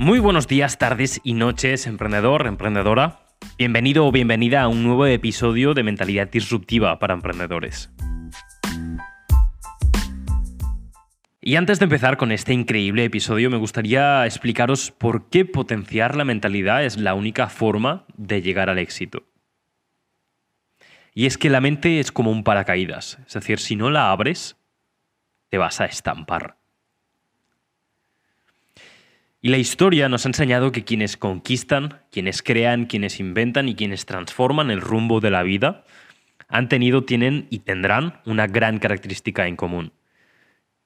Muy buenos días, tardes y noches, emprendedor, emprendedora. Bienvenido o bienvenida a un nuevo episodio de Mentalidad Disruptiva para Emprendedores. Y antes de empezar con este increíble episodio, me gustaría explicaros por qué potenciar la mentalidad es la única forma de llegar al éxito. Y es que la mente es como un paracaídas, es decir, si no la abres, te vas a estampar. Y la historia nos ha enseñado que quienes conquistan, quienes crean, quienes inventan y quienes transforman el rumbo de la vida han tenido, tienen y tendrán una gran característica en común.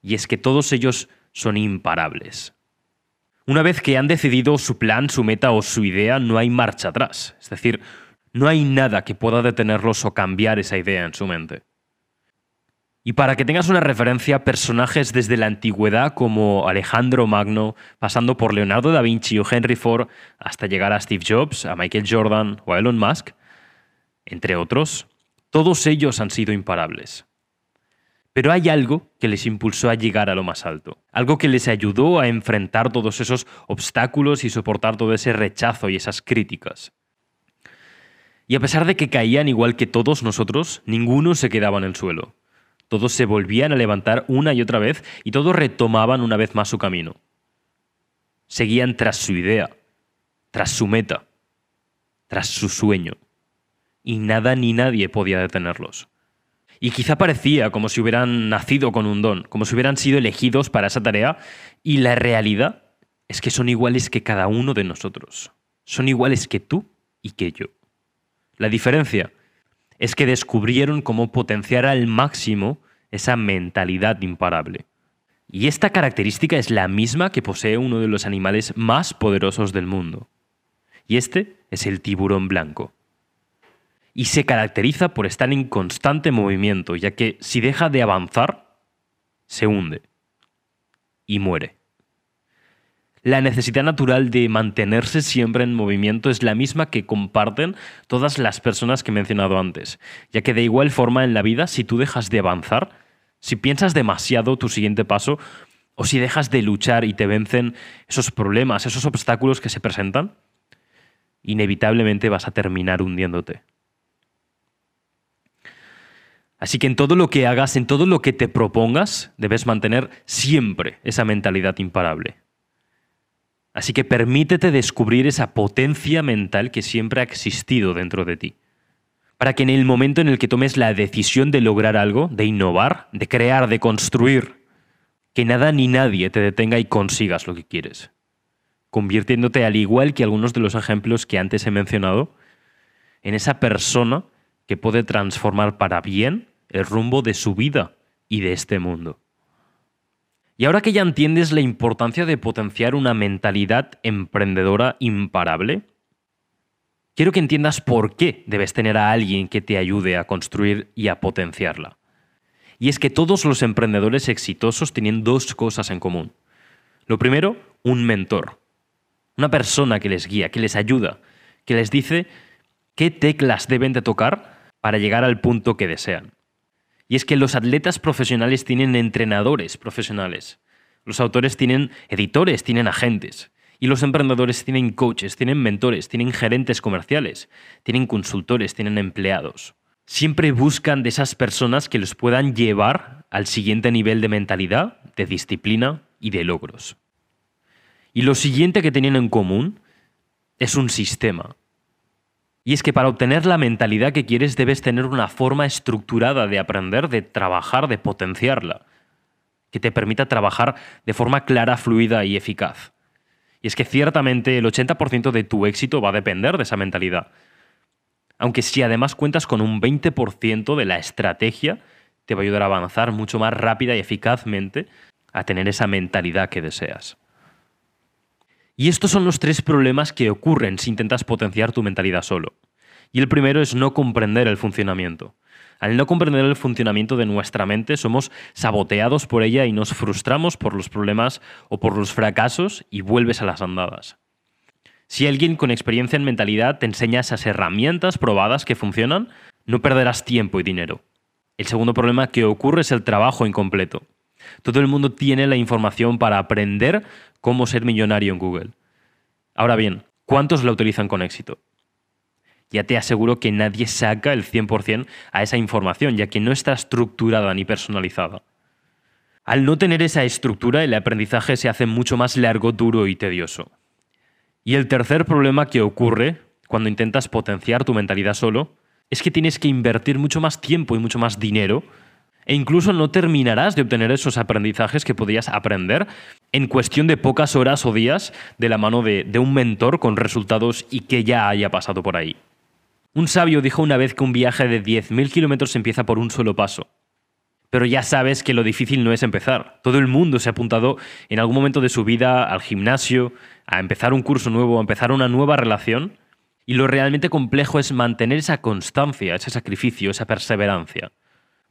Y es que todos ellos son imparables. Una vez que han decidido su plan, su meta o su idea, no hay marcha atrás. Es decir, no hay nada que pueda detenerlos o cambiar esa idea en su mente. Y para que tengas una referencia, personajes desde la antigüedad como Alejandro Magno, pasando por Leonardo da Vinci o Henry Ford, hasta llegar a Steve Jobs, a Michael Jordan o a Elon Musk, entre otros, todos ellos han sido imparables. Pero hay algo que les impulsó a llegar a lo más alto, algo que les ayudó a enfrentar todos esos obstáculos y soportar todo ese rechazo y esas críticas. Y a pesar de que caían igual que todos nosotros, ninguno se quedaba en el suelo. Todos se volvían a levantar una y otra vez y todos retomaban una vez más su camino. Seguían tras su idea, tras su meta, tras su sueño. Y nada ni nadie podía detenerlos. Y quizá parecía como si hubieran nacido con un don, como si hubieran sido elegidos para esa tarea, y la realidad es que son iguales que cada uno de nosotros. Son iguales que tú y que yo. La diferencia es que descubrieron cómo potenciar al máximo esa mentalidad imparable. Y esta característica es la misma que posee uno de los animales más poderosos del mundo. Y este es el tiburón blanco. Y se caracteriza por estar en constante movimiento, ya que si deja de avanzar, se hunde y muere. La necesidad natural de mantenerse siempre en movimiento es la misma que comparten todas las personas que he mencionado antes, ya que de igual forma en la vida, si tú dejas de avanzar, si piensas demasiado tu siguiente paso, o si dejas de luchar y te vencen esos problemas, esos obstáculos que se presentan, inevitablemente vas a terminar hundiéndote. Así que en todo lo que hagas, en todo lo que te propongas, debes mantener siempre esa mentalidad imparable. Así que permítete descubrir esa potencia mental que siempre ha existido dentro de ti. Para que en el momento en el que tomes la decisión de lograr algo, de innovar, de crear, de construir, que nada ni nadie te detenga y consigas lo que quieres. Convirtiéndote, al igual que algunos de los ejemplos que antes he mencionado, en esa persona que puede transformar para bien el rumbo de su vida y de este mundo. Y ahora que ya entiendes la importancia de potenciar una mentalidad emprendedora imparable, quiero que entiendas por qué debes tener a alguien que te ayude a construir y a potenciarla. Y es que todos los emprendedores exitosos tienen dos cosas en común. Lo primero, un mentor. Una persona que les guía, que les ayuda, que les dice qué teclas deben de tocar para llegar al punto que desean. Y es que los atletas profesionales tienen entrenadores profesionales. Los autores tienen editores, tienen agentes. Y los emprendedores tienen coaches, tienen mentores, tienen gerentes comerciales, tienen consultores, tienen empleados. Siempre buscan de esas personas que los puedan llevar al siguiente nivel de mentalidad, de disciplina y de logros. Y lo siguiente que tienen en común es un sistema, y es que para obtener la mentalidad que quieres debes tener una forma estructurada de aprender, de trabajar, de potenciarla, que te permita trabajar de forma clara, fluida y eficaz. Y es que ciertamente el 80% de tu éxito va a depender de esa mentalidad. Aunque si además cuentas con un 20% de la estrategia, te va a ayudar a avanzar mucho más rápida y eficazmente a tener esa mentalidad que deseas. Y estos son los tres problemas que ocurren si intentas potenciar tu mentalidad solo. Y el primero es no comprender el funcionamiento. Al no comprender el funcionamiento de nuestra mente, somos saboteados por ella y nos frustramos por los problemas o por los fracasos y vuelves a las andadas. Si alguien con experiencia en mentalidad te enseña esas herramientas probadas que funcionan, no perderás tiempo y dinero. El segundo problema que ocurre es el trabajo incompleto. Todo el mundo tiene la información para aprender cómo ser millonario en Google. Ahora bien, ¿cuántos la utilizan con éxito? Ya te aseguro que nadie saca el 100% a esa información, ya que no está estructurada ni personalizada. Al no tener esa estructura, el aprendizaje se hace mucho más largo, duro y tedioso. Y el tercer problema que ocurre cuando intentas potenciar tu mentalidad solo es que tienes que invertir mucho más tiempo y mucho más dinero e incluso no terminarás de obtener esos aprendizajes que podías aprender en cuestión de pocas horas o días de la mano de, de, un mentor con resultados y que ya haya pasado por ahí. Un sabio dijo una vez que un viaje de 10.000 kilómetros empieza por un solo paso. Pero ya sabes que lo difícil no es empezar. Todo el mundo se ha apuntado en algún momento de su vida al gimnasio, a empezar un curso nuevo, a empezar una nueva relación. Y lo realmente complejo es mantener esa constancia, ese sacrificio, esa perseverancia.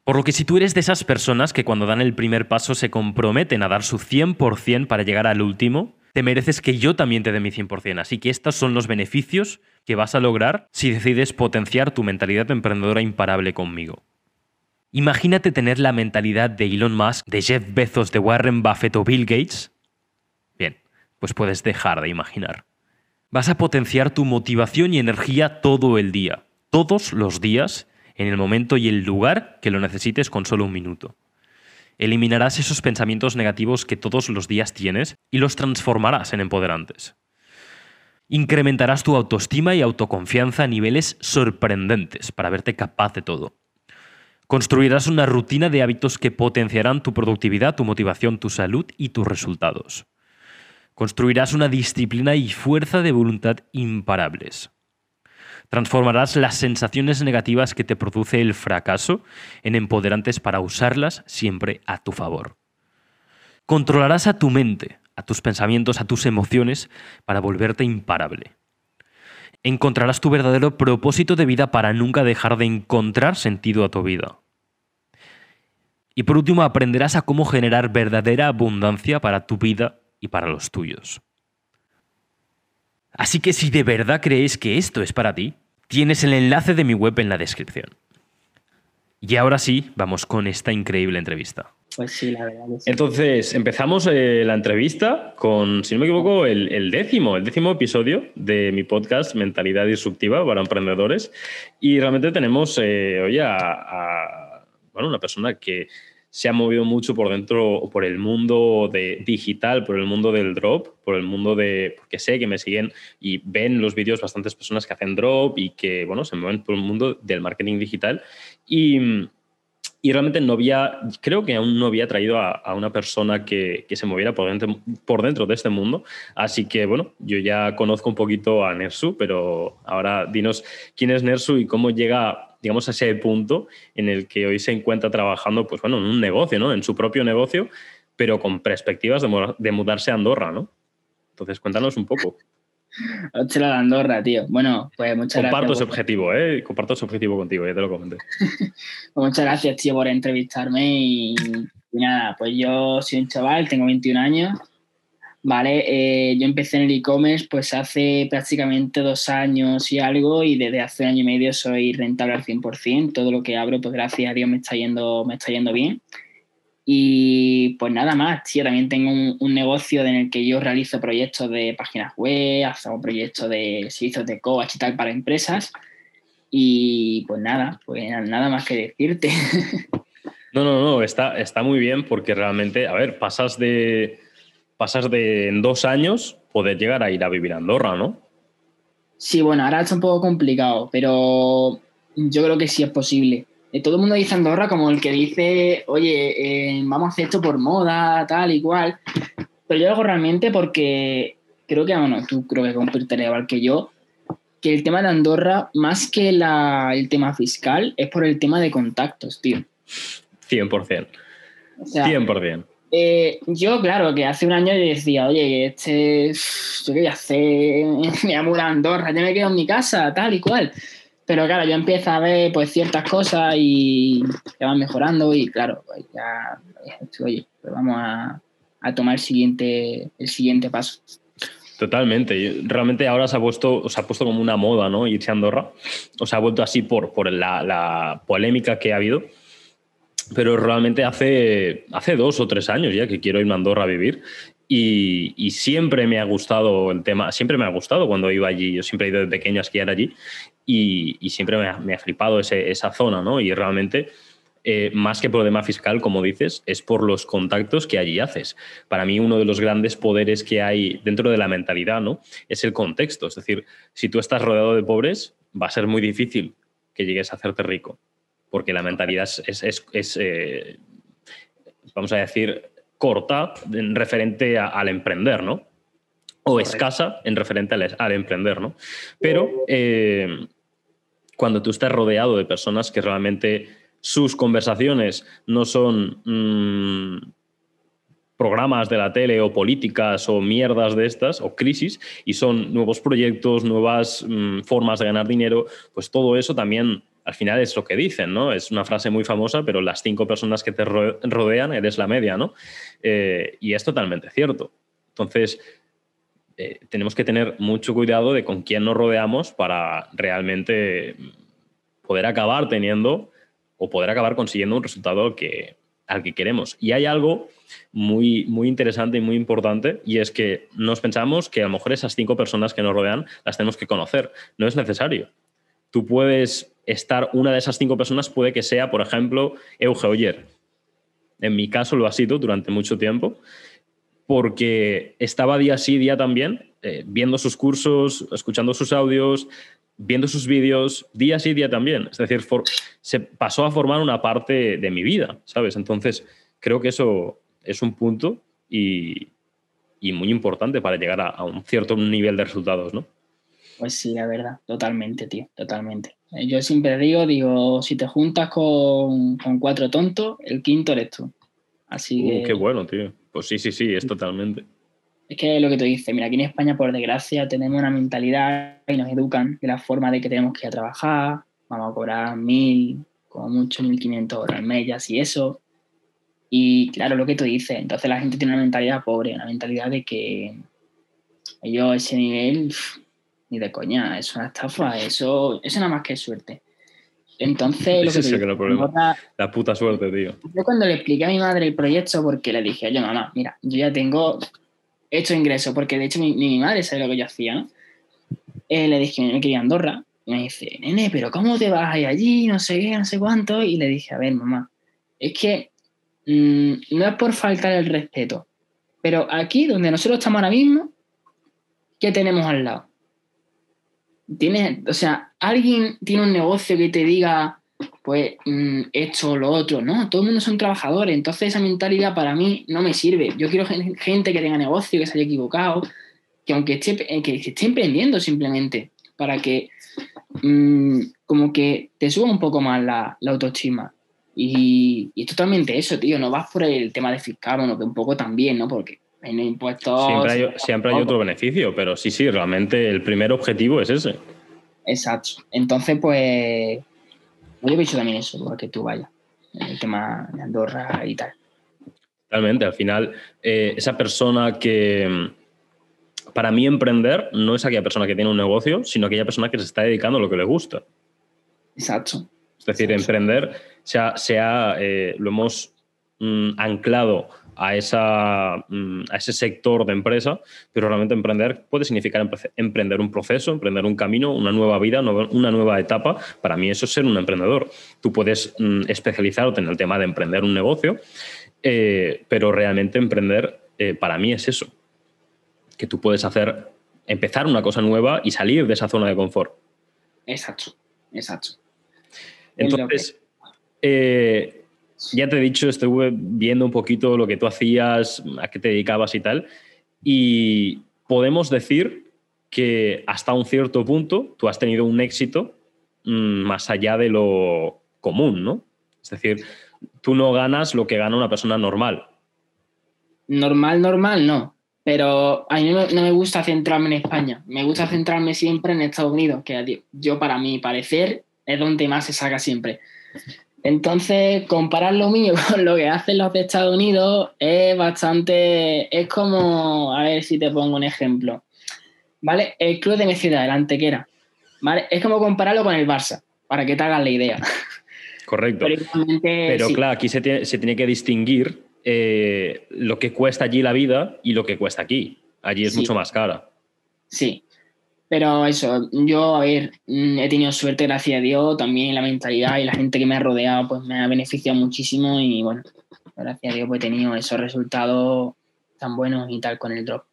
Por lo que si tú eres de esas personas que cuando dan el primer paso se comprometen a dar su 100% para llegar al último, te mereces que yo también te dé mi 100%. Así que estos son los beneficios que vas a lograr si decides potenciar tu mentalidad emprendedora imparable conmigo. Imagínate tener la mentalidad de Elon Musk, de Jeff Bezos, de Warren Buffett o Bill Gates. Bien, pues puedes dejar de imaginar. Vas a potenciar tu motivación y energía todo el día, todos los días, en el momento y el lugar que lo necesites con solo un minuto. Eliminarás esos pensamientos negativos que todos los días tienes y los transformarás en empoderantes. Incrementarás tu autoestima y autoconfianza a niveles sorprendentes para verte capaz de todo. Construirás una rutina de hábitos que potenciarán tu productividad, tu motivación, tu salud y tus resultados. Construirás una disciplina y fuerza de voluntad imparables. Transformarás las sensaciones negativas que te produce el fracaso en empoderantes para usarlas siempre a tu favor. Controlarás a tu mente, a tus pensamientos, a tus emociones para volverte imparable. Encontrarás tu verdadero propósito de vida para nunca dejar de encontrar sentido a tu vida. Y por último, aprenderás a cómo generar verdadera abundancia para tu vida y para los tuyos. Así que si de verdad creéis que esto es para ti, tienes el enlace de mi web en la descripción. Y ahora sí, vamos con esta increíble entrevista. Pues sí, la verdad. Entonces, empezamos eh, la entrevista con, si no me equivoco, el, décimo, el décimo episodio de mi podcast Mentalidad Disruptiva para Emprendedores. Y realmente tenemos eh, hoy a, bueno, una persona que se ha movido mucho por dentro, por el mundo de digital, por el mundo del drop, por el mundo de, porque sé que me siguen y ven los vídeos bastantes personas que hacen drop y que, bueno, se mueven por el mundo del marketing digital. Y, y realmente no había, creo que aún no había traído a, una persona que, que, se moviera por dentro, por dentro de este mundo. Así que, bueno, yo ya conozco un poquito a Nersu, pero ahora dinos quién es Nersu y cómo llega digamos, a ese punto en el que hoy se encuentra trabajando, pues bueno, en un negocio, ¿no? En su propio negocio, pero con perspectivas de, mudarse a Andorra, ¿no? Entonces, cuéntanos un poco. Ochela de Andorra, tío. Bueno, pues muchas gracias. Comparto ese objetivo, ¿eh? Comparto ese objetivo contigo, ya te lo comenté. pues muchas gracias, tío, por entrevistarme y, y, nada, pues yo soy un chaval, tengo 21 años ¿vale? Eh, yo empecé en el e-commerce pues hace prácticamente dos años y algo y desde hace un año y medio soy rentable al 100%. Todo lo que abro, pues gracias a Dios me está yendo, me está yendo bien. Y pues nada más, tío, también tengo un, negocio en el que yo realizo proyectos de páginas web, hago proyectos de servicios de coach y tal para empresas. Y pues nada, pues nada más que decirte. No, no, no, está, está muy bien porque realmente, a ver, pasas de, pasas de en dos años poder llegar a ir a vivir a Andorra, ¿no? Sí, bueno, ahora está un poco complicado, pero yo creo que sí es posible. Eh, todo el mundo dice Andorra como el que dice, oye, eh, vamos a hacer esto por moda, tal y cual. Pero yo lo hago realmente porque creo que, bueno, tú creo que compartirás igual que yo, que el tema de Andorra, más que el tema fiscal, es por el tema de contactos, tío. 100%. O sea, 100%. Eh, yo, claro, que hace un año yo decía, oye, este, yo qué voy a hacer, me voy a Andorra, ya me quedo en mi casa, tal y cual. Pero claro, yo empiezo a ver pues ciertas cosas y que van mejorando y claro, pues ya, oye, pues vamos a, tomar el siguiente, el siguiente paso. Totalmente. Realmente ahora se ha puesto, se ha puesto como una moda, ¿no? Irse a Andorra. O se ha vuelto así por, por la, la polémica que ha habido pero realmente hace, hace dos o tres años ya que quiero irme a Andorra a vivir Y, siempre me ha gustado el tema, siempre me ha gustado cuando iba allí, yo siempre he ido de pequeño a esquiar allí y, siempre me ha, flipado esa zona, ¿no? Y realmente eh, más que problema fiscal, como dices, es por los contactos que allí haces. Para mí, uno de los grandes poderes que hay dentro de la mentalidad ¿no? es el contexto. Es decir, si tú estás rodeado de pobres, va a ser muy difícil que llegues a hacerte rico, porque la mentalidad es, eh, vamos a decir, corta en referente al emprender, ¿no? O escasa en referente al, emprender, ¿no? Pero eh, cuando tú estás rodeado de personas que realmente sus conversaciones no son mm, programas de la tele o políticas o mierdas de estas o crisis y son nuevos proyectos, nuevas mm, formas de ganar dinero, pues todo eso también al final es lo que dicen, ¿no? Es una frase muy famosa, pero las cinco personas que te rodean eres la media, ¿no? Eh, y es totalmente cierto. Entonces, eh, tenemos que tener mucho cuidado de con quién nos rodeamos para realmente poder acabar teniendo o poder acabar consiguiendo un resultado que, al que queremos. Y hay algo muy, muy interesante y muy importante, y es que nos pensamos que a lo mejor esas cinco personas que nos rodean las tenemos que conocer. No es necesario. Tú puedes estar, una de esas cinco personas puede que sea, por ejemplo, Euge Oyer. En mi caso lo ha sido durante mucho tiempo, porque estaba día sí, día también, eh, viendo sus cursos, escuchando sus audios, viendo sus vídeos día sí, día también. Es decir, se pasó a formar una parte de mi vida, ¿sabes? Entonces, creo que eso es un punto y, muy importante para llegar a, un cierto nivel de resultados, ¿no? Pues sí, la verdad, totalmente, tío, totalmente. Eh, yo siempre digo, digo, si te juntas con, cuatro tontos, el quinto eres tú. Así uh, que... Qué bueno, tío. Pues sí, sí, sí, es totalmente. Es que lo que tú dices, mira, aquí en España, por desgracia, tenemos una mentalidad y nos educan de la forma de que tenemos que ir a trabajar, vamos a cobrar mil, como mucho, mil quinientos horas al mes y eso. Y claro, lo que tú dices, entonces la gente tiene una mentalidad pobre, una mentalidad de que ellos ese nivel, ni de coña, es una estafa, eso, eso nada más que suerte. Entonces, lo que, es problema. la puta suerte, tío. Yo cuando le expliqué a mi madre el proyecto, porque le dije, oye, mamá, mira, yo ya tengo hecho ingreso, porque de hecho mi, mi madre sabe lo que yo hacía, ¿no? Eh, le dije que me quería Andorra, y me dice, nene, pero ¿cómo te vas ahí allí? No sé qué, no sé cuánto. Y le dije, a ver, mamá, es que mm, no es por faltar el respeto, pero aquí donde nosotros estamos ahora mismo, ¿qué tenemos al lado? Tienes, o sea, alguien tiene un negocio que te diga, pues mm, esto o lo otro, ¿no? Todo el mundo son trabajadores, entonces esa mentalidad para mí no me sirve. Yo quiero gente que tenga negocio, que se haya equivocado, que aunque esté, eh, que esté emprendiendo simplemente, para que mm, como que te suba un poco más la, autoestima. Y, y, es totalmente eso, tío, no vas por el tema de fiscal, bueno, que un poco también, ¿no? Porque en impuestos... Siempre hay, siempre hay otro beneficio, pero sí, sí, realmente el primer objetivo es ese. Exacto. Entonces, pues yo he dicho también eso, que tú vayas, el tema de Andorra y tal. Totalmente, al final, eh, esa persona que, para mí emprender no es aquella persona que tiene un negocio, sino aquella persona que se está dedicando a lo que le gusta. Exacto. Es decir, emprender, sea, sea eh, lo hemos mm, anclado a, esa, mm, a ese sector de empresa, pero realmente emprender puede significar emprender un proceso, emprender un camino, una nueva vida, una nueva etapa. Para mí eso es ser un emprendedor. Tú puedes mm, especializarte en el tema de emprender un negocio, eh, pero realmente emprender eh, para mí es eso, que tú puedes hacer, empezar una cosa nueva y salir de esa zona de confort. Exacto, exacto. Entonces, eh, ya te he dicho, estuve viendo un poquito lo que tú hacías, a qué te dedicabas y tal, y podemos decir que hasta un cierto punto tú has tenido un éxito mm, más allá de lo común, ¿no? Es decir, tú no ganas lo que gana una persona normal. Normal, normal, no. Pero a mí no me gusta centrarme en España. Me gusta centrarme siempre en Estados Unidos, que yo, para mi parecer, es donde más se saca siempre. Entonces, comparar lo mío con lo que hacen los de Estados Unidos es bastante. Es como. A ver si te pongo un ejemplo. ¿Vale? El club de mi ciudad, el Antequera. ¿Vale? Es como compararlo con el Barça, para que te hagas la idea. Correcto. Pero, claro, aquí se tiene, que distinguir eh, lo que cuesta allí la vida y lo que cuesta aquí. Allí es Sí. mucho más cara. Sí. Pero eso, yo, a ver, mm, he tenido suerte, gracias a Dios, también la mentalidad y la gente que me ha rodeado, pues me ha beneficiado muchísimo y bueno, gracias a Dios, pues he tenido esos resultados tan buenos y tal con el drop.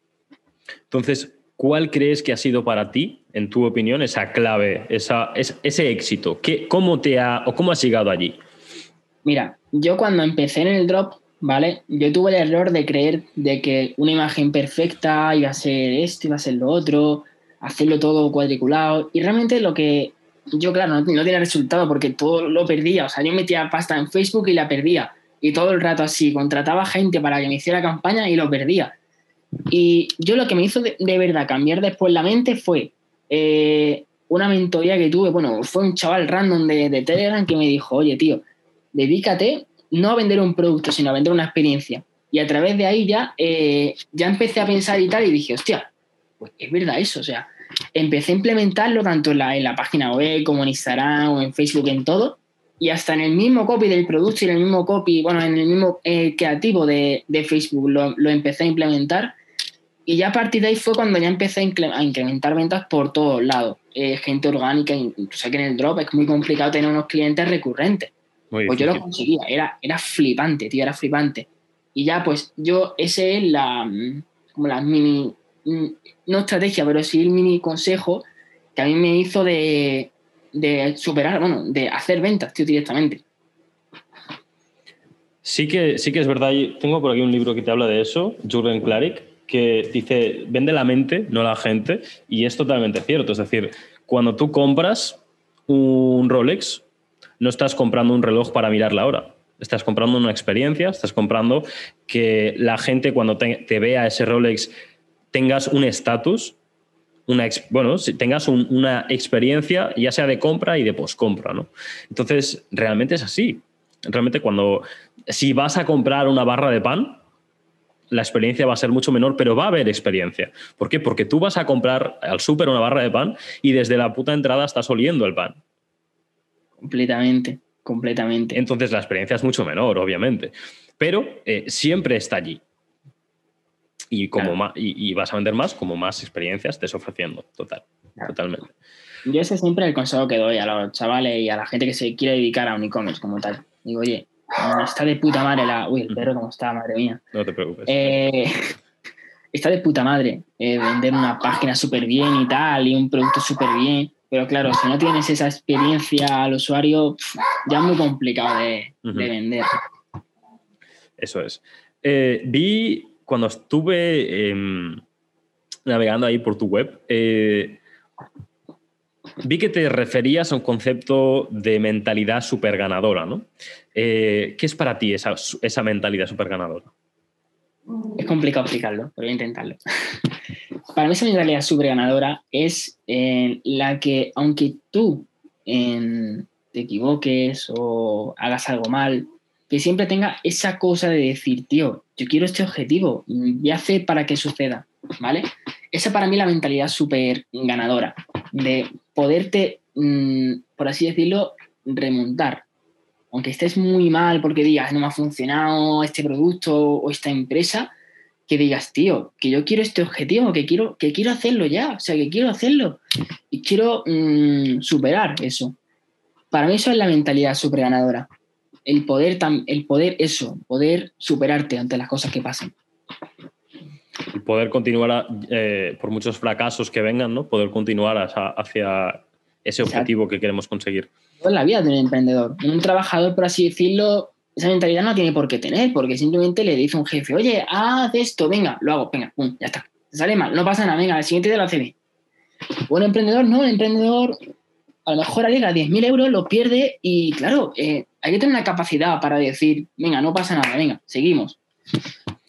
Entonces, ¿cuál crees que ha sido para ti, en tu opinión, esa clave, esa, es- ese éxito? ¿Qué, ¿Cómo te ha o cómo has llegado allí? Mira, yo cuando empecé en el drop, ¿vale? Yo tuve el error de creer de que una imagen perfecta iba a ser esto, iba a ser lo otro, hacerlo todo cuadriculado. Y realmente lo que yo, claro, no, no tenía resultado porque todo lo perdía. O sea, yo metía pasta en Facebook y la perdía. Y todo el rato así, contrataba gente para que me hiciera campaña y lo perdía. Y yo lo que me hizo de, verdad cambiar después la mente fue eh, una mentoría que tuve. Bueno, fue un chaval random de, de Telegram que me dijo, oye, tío, dedícate no a vender un producto, sino a vender una experiencia. Y a través de ahí ya, eh, ya empecé a pensar y tal, y dije, hostia, pues es verdad eso. O sea, empecé a implementarlo tanto en la, en la página web como en Instagram o en Facebook, en todo. Y hasta en el mismo copy del producto y en el mismo copy, bueno, en el mismo eh, creativo de, de Facebook lo, lo empecé a implementar. Y ya a partir de ahí fue cuando ya empecé a, incre- a incrementar ventas por todos lados. Eh, gente orgánica, incluso aquí en el drop es muy complicado tener unos clientes recurrentes. Muy Pues yo lo conseguía, era, era flipante, tío, era flipante. Y ya, pues yo, ese es la, mm, como la mini, no estrategia, pero sí el mini consejo que a mí me hizo de, de superar, bueno, de hacer ventas, directamente. Sí que, sí que es verdad, tengo por aquí un libro que te habla de eso, Jürgen Klarik, que dice, vende la mente, no la gente, y es totalmente cierto. Es decir, cuando tú compras un Rolex, no estás comprando un reloj para mirar la hora. Estás comprando una experiencia, estás comprando que la gente cuando te, te vea ese Rolex tengas un estatus, una, bueno, si tengas un- una experiencia ya sea de compra y de poscompra, ¿no? Entonces, realmente es así. Realmente cuando, si vas a comprar una barra de pan, la experiencia va a ser mucho menor, pero va a haber experiencia. ¿Por qué? Porque tú vas a comprar al súper una barra de pan y desde la puta entrada estás oliendo el pan. Completamente, completamente. Entonces la experiencia es mucho menor, obviamente. Pero eh, siempre está allí. Y, como Claro. y, y vas a vender más como más experiencias estés ofreciendo. Total. Claro. Totalmente. Yo ese es siempre el consejo que doy a los chavales y a la gente que se quiere dedicar a un e-commerce como tal. Digo, oye, está de puta madre la... Uy, el perro como está, madre mía. No te preocupes. Eh, está de puta madre eh, vender una página súper bien y tal, y un producto súper bien. Pero claro, si no tienes esa experiencia al usuario, ya es muy complicado de vender. Eso es. Eh, vi cuando estuve em, navegando ahí por tu web, eh, vi que te referías a un concepto de mentalidad super ganadora, ¿no? Eh, ¿Qué es para ti esa, esa mentalidad super ganadora? Es complicado explicarlo, pero voy a intentarlo. Para mí esa mentalidad súper ganadora es eh, la que, aunque tú eh, te equivoques o hagas algo mal, que siempre tenga esa cosa de decir, tío, yo quiero este objetivo, voy a hacer para que suceda, ¿vale? Esa para mí es la mentalidad súper ganadora, de poderte, mm, por así decirlo, remontar. Aunque estés muy mal porque digas, no me ha funcionado este producto o esta empresa, que digas, tío, que yo quiero este objetivo, que quiero, que quiero hacerlo ya, o sea, que quiero hacerlo y quiero mm, superar eso. Para mí eso es la mentalidad súper ganadora. El poder, el poder eso, poder superarte ante las cosas que pasen. El poder continuar, a- eh, por muchos fracasos que vengan, ¿no? Poder continuar hacia, hacia ese Exacto. objetivo que queremos conseguir. Toda la vida de un emprendedor. Un trabajador, por así decirlo, esa mentalidad no tiene por qué tener, porque simplemente le dice a un jefe, oye, haz esto, venga, lo hago, venga, pum, ya está. Te sale mal, no pasa nada, venga, al siguiente día lo hace bien. Un emprendedor, no, un emprendedor a lo mejor alega 10.000 euros, lo pierde y claro, eh, hay que tener una capacidad para decir, venga, no pasa nada, venga, seguimos.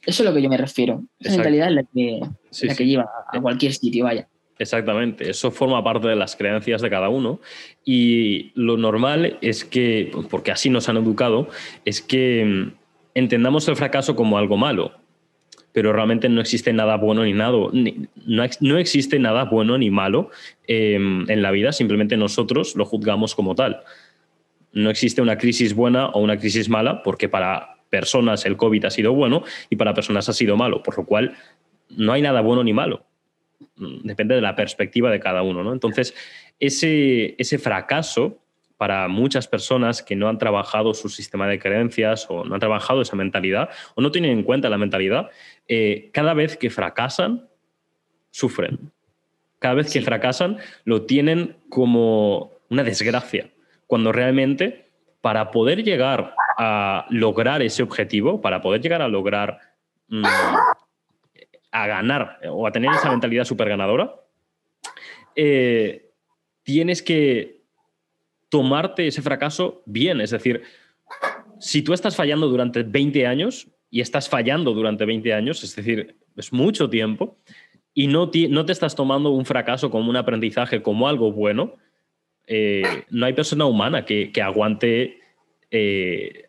Eso es lo que yo me refiero. Esa mentalidad es la que, Sí, la sí. que lleva a cualquier sitio, vaya. Exactamente, eso forma parte de las creencias de cada uno y lo normal es que, porque así nos han educado, es que mm, entendamos el fracaso como algo malo, pero realmente no existe nada bueno ni nada, no, no existe nada bueno ni malo eh, en la vida, simplemente nosotros lo juzgamos como tal. No existe una crisis buena o una crisis mala porque para personas el COVID ha sido bueno y para personas ha sido malo, por lo cual no hay nada bueno ni malo. Depende de la perspectiva de cada uno. ¿no? Entonces, ese, ese fracaso para muchas personas que no han trabajado su sistema de creencias o no han trabajado esa mentalidad o no tienen en cuenta la mentalidad, eh, cada vez que fracasan, sufren. Cada vez que fracasan, lo tienen como una desgracia, cuando realmente para poder llegar a lograr ese objetivo, para poder llegar a lograr mm, a ganar o a tener esa mentalidad súper ganadora, eh, tienes que tomarte ese fracaso bien. Es decir, si tú estás fallando durante 20 años y estás fallando durante 20 años, es decir, es mucho tiempo, y no te, no te estás tomando un fracaso como un aprendizaje, como algo bueno, eh, no hay persona humana que, aguante eh,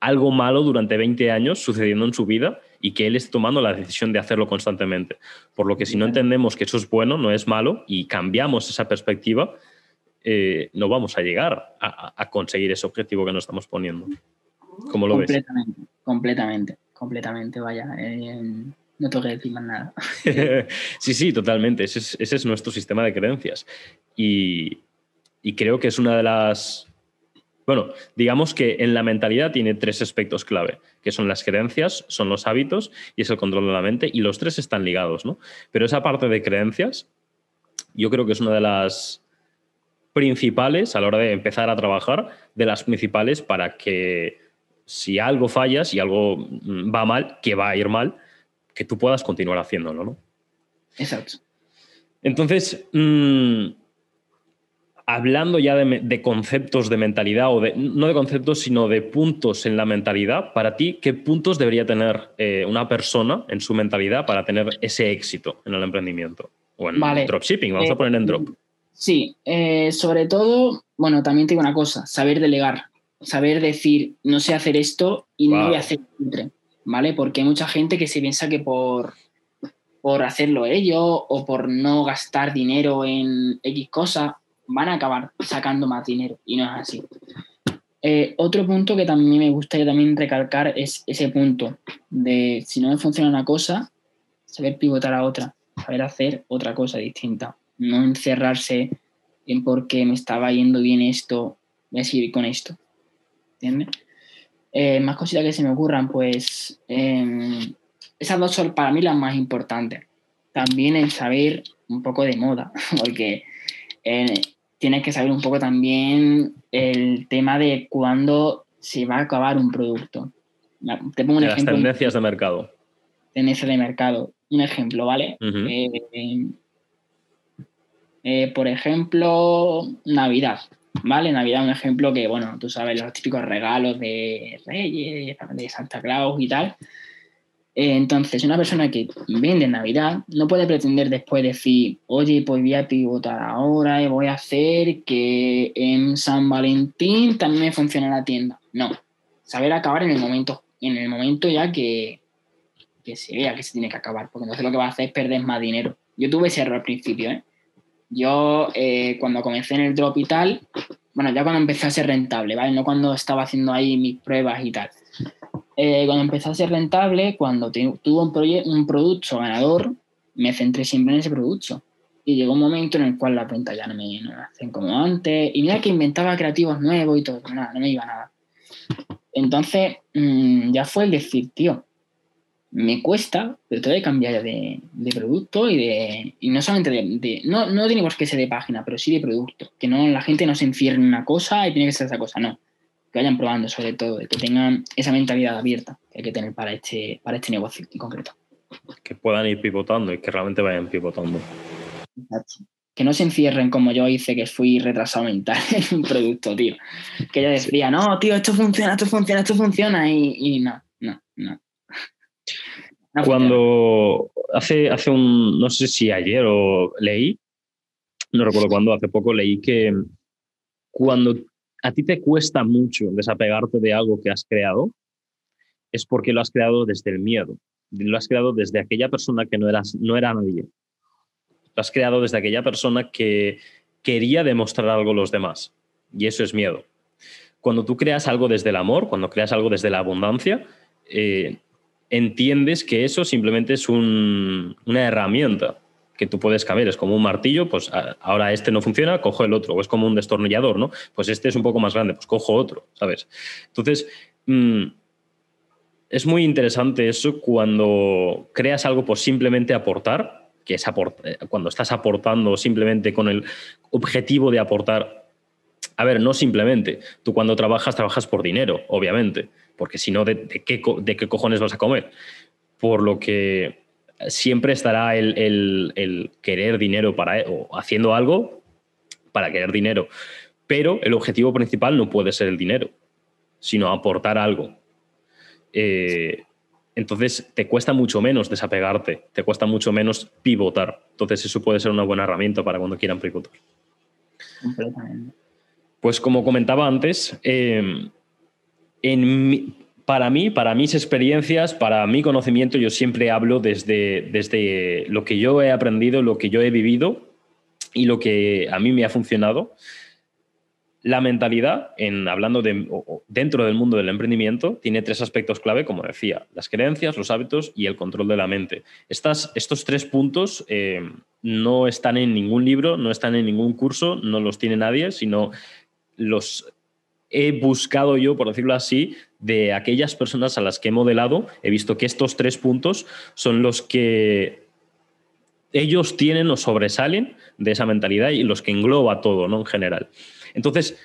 algo malo durante 20 años sucediendo en su vida y que él esté tomando la decisión de hacerlo constantemente. Por lo que si no entendemos que eso es bueno, no es malo, y cambiamos esa perspectiva, eh, no vamos a llegar a, conseguir ese objetivo que nos estamos poniendo. ¿Cómo lo completamente, ves? Completamente, completamente, vaya. no tengo que decir más nada. sí, sí, totalmente. Ese es, nuestro sistema de creencias. Y, y creo que es una de las bueno, digamos que en la mentalidad tiene tres aspectos clave, que son las creencias, son los hábitos y es el control de la mente, y los tres están ligados, ¿no? Pero esa parte de creencias, yo creo que es una de las principales a la hora de empezar a trabajar, de las principales para que si algo falla, si algo mm, va mal, que va a ir mal, que tú puedas continuar haciéndolo, ¿no? Exacto. Entonces, mm, hablando ya de, conceptos de mentalidad, o de, no de conceptos, sino de puntos en la mentalidad, para ti, ¿qué puntos debería tener eh, una persona en su mentalidad para tener ese éxito en el emprendimiento? O en dropshipping, vamos a eh, poner en drop. Sí, eh, sobre todo, bueno, también tengo una cosa, saber delegar, saber decir, no sé hacer esto y no voy a hacer siempre, ¿vale? Porque hay mucha gente que se piensa que por, por hacerlo ello o por no gastar dinero en X cosa, van a acabar sacando más dinero y no es así. Eh, otro punto que también me gustaría también recalcar es ese punto de si no me funciona una cosa, saber pivotar a otra, saber hacer otra cosa distinta, no encerrarse en porque me estaba yendo bien esto, voy a seguir con esto. ¿Entiendes? Eh, más cositas que se me ocurran, pues em, esas dos son para mí las más importantes. También el saber un poco de moda, porque eh, tienes que saber un poco también el tema de cuándo se va a acabar un producto. Te pongo un ejemplo. Las tendencias de mercado. Tendencias de mercado. Un ejemplo, ¿vale? Eh, eh, por ejemplo, Navidad. ¿Vale? Navidad, un ejemplo que, bueno, tú sabes, los típicos regalos de Reyes, de Santa Claus y tal. Eh, entonces, una persona que vende en Navidad no puede pretender después decir, oye, pues voy a pivotar ahora y voy a hacer que en San Valentín también me funcione la tienda. No, saber acabar en el momento, en el momento ya que, que se vea que se tiene que acabar, porque entonces lo que va a hacer es perder más dinero. Yo tuve ese error al principio, ¿eh? Yo eh, cuando comencé en el drop y tal, bueno, ya cuando empecé a ser rentable, ¿vale? No cuando estaba haciendo ahí mis pruebas y tal eh, cuando empecé a ser rentable, cuando tuve un, un producto ganador, me centré siempre en ese producto. Y llegó un momento en el cual las ventas ya no me, hacen como antes. Y mira que inventaba creativos nuevos y todo, nada, no me iba nada. Entonces, mm, ya fue el decir, tío, me cuesta, pero tengo que cambiar de, de producto y de. Y no solamente de. no, no tiene por qué ser de página, pero sí de producto. Que no, la gente no se encierre en una cosa y tiene que ser esa cosa, no que vayan probando sobre todo, que tengan esa mentalidad abierta que hay que tener para este, para este negocio en concreto. Que puedan ir pivotando y que realmente vayan pivotando. Exacto. Que no se encierren como yo hice, que fui retrasado mental en un producto, tío. Que yo decía, no, tío, esto funciona, esto funciona, esto funciona, y, no, no, no. Cuando hace, hace un, no sé si ayer o leí, no recuerdo cuándo, hace poco leí que cuando a ti te cuesta mucho desapegarte de algo que has creado, es porque lo has creado desde el miedo. Lo has creado desde aquella persona que no, eras, no era nadie. Lo has creado desde aquella persona que quería demostrar algo a los demás. Y eso es miedo. cuando tú creas algo desde el amor, cuando creas algo desde la abundancia, eh, entiendes que eso simplemente es una herramienta que tú puedes cambiar. Es como un martillo, pues ahora este no funciona, cojo el otro. O es como un destornillador, ¿no? Pues este es un poco más grande, pues cojo otro, ¿sabes? Entonces, mm, es muy interesante eso cuando creas algo por simplemente aportar, que es eh, cuando estás aportando simplemente con el objetivo de aportar. A ver, no simplemente. Tú cuando trabajas, trabajas por dinero, obviamente, porque si no, ¿de, qué, ¿de, qué, cojones vas a comer? Por lo que siempre estará el, querer dinero para, o haciendo algo para querer dinero. Pero el objetivo principal no puede ser el dinero, sino aportar algo. Eh, entonces te cuesta mucho menos desapegarte, te cuesta mucho menos pivotar. Entonces eso puede ser una buena herramienta para cuando quieran pivotar. Completamente. Pues como comentaba antes, eh, para mí, para mis experiencias, para mi conocimiento, yo siempre hablo desde, desde lo que yo he aprendido, lo que yo he vivido y lo que a mí me ha funcionado. La mentalidad, en, hablando de, dentro del mundo del emprendimiento, tiene tres aspectos clave, como decía, las creencias, los hábitos y el control de la mente. Estas, estos tres puntos eh, no están en ningún libro, no están en ningún curso, no los tiene nadie, sino los he buscado yo, por decirlo así, de aquellas personas a las que he modelado, he visto que estos tres puntos son los que ellos tienen o sobresalen de esa mentalidad y los que engloba todo, ¿no? En general. Entonces,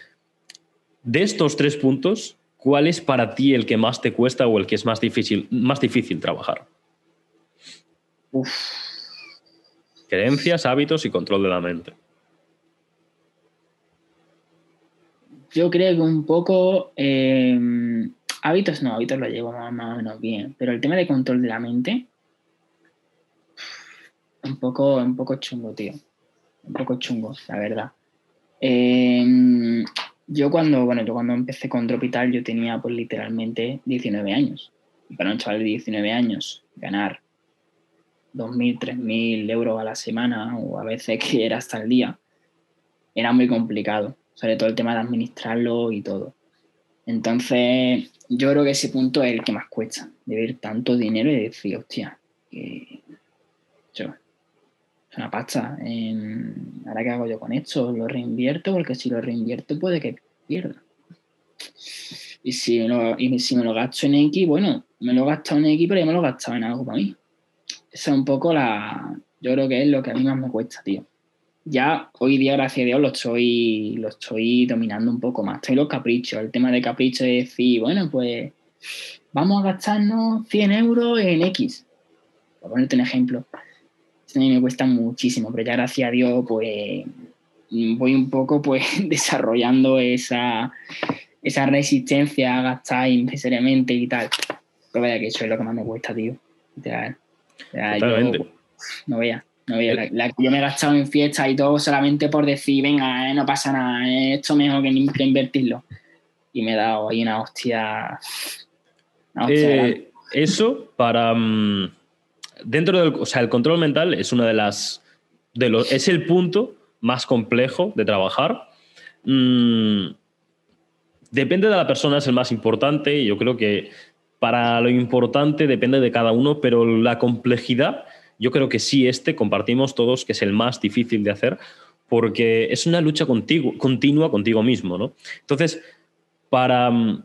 de estos tres puntos, ¿cuál es para ti el que más te cuesta o el que es más difícil, más difícil trabajar? Creencias, hábitos y control de la mente. Yo creo que un poco em, hábitos no, hábitos lo llevo más, o menos bien, pero el tema de control de la mente, un poco, un poco chungo, tío. Un poco chungo, la verdad. Em, yo cuando, bueno, yo cuando empecé con Dropital yo tenía pues literalmente 19 años. Y para un chaval de 19 años ganar 2.000, 3.000 euros a la semana o a veces que era hasta el día, era muy complicado sobre todo el tema de administrarlo y todo. Entonces, yo creo que ese punto es el que más cuesta, de ver tanto dinero y decir, hostia, que yo, es una pasta. Ahora, ¿qué hago yo con esto? ¿Lo reinvierto? Porque si lo reinvierto puede que pierda. Y si lo, y si me lo gasto en X, bueno, me lo he gastado en X, pero ya me lo he gastado en algo para mí. Esa es un poco la. Yo creo que es lo que a mí más me cuesta, tío ya hoy día, gracias a Dios, lo estoy, lo estoy dominando un poco más. Estoy los caprichos. El tema de capricho es decir, bueno, pues vamos a gastarnos 100 euros en X. Por ponerte un ejemplo. a mí me cuesta muchísimo, pero ya gracias a Dios, pues voy un poco pues desarrollando esa, esa resistencia a gastar innecesariamente y tal. Pero vaya que eso es lo que más me cuesta, tío. no veas. No, la, la, que yo me he gastado en fiestas y todo solamente por decir, venga, eh, no pasa nada, eh, esto mejor que, que, invertirlo. Y me he dado ahí una hostia. Eh, eso para. Mm, dentro del. O sea, el control mental es una de las. De los, es el punto más complejo de trabajar. Mm, depende de la persona, es el más importante. Yo creo que para lo importante depende de cada uno, pero la complejidad yo creo que sí, este compartimos todos que es el más difícil de hacer porque es una lucha contigo, continua contigo mismo, ¿no? Entonces, para mm,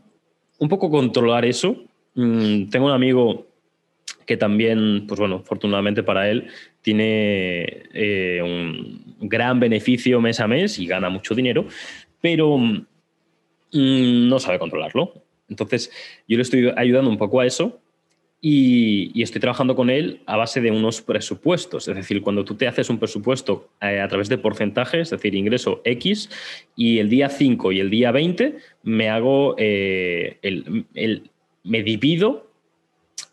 un poco controlar eso, mm, tengo un amigo que también, pues bueno, afortunadamente para él, tiene eh, un gran beneficio mes a mes y gana mucho dinero, pero mm, no sabe controlarlo. Entonces, yo le estoy ayudando un poco a eso y, estoy trabajando con él a base de unos presupuestos. Es decir, cuando tú te haces un presupuesto eh, a través de porcentajes, es decir, ingreso X, y el día 5 y el día 20 me hago eh, el, me divido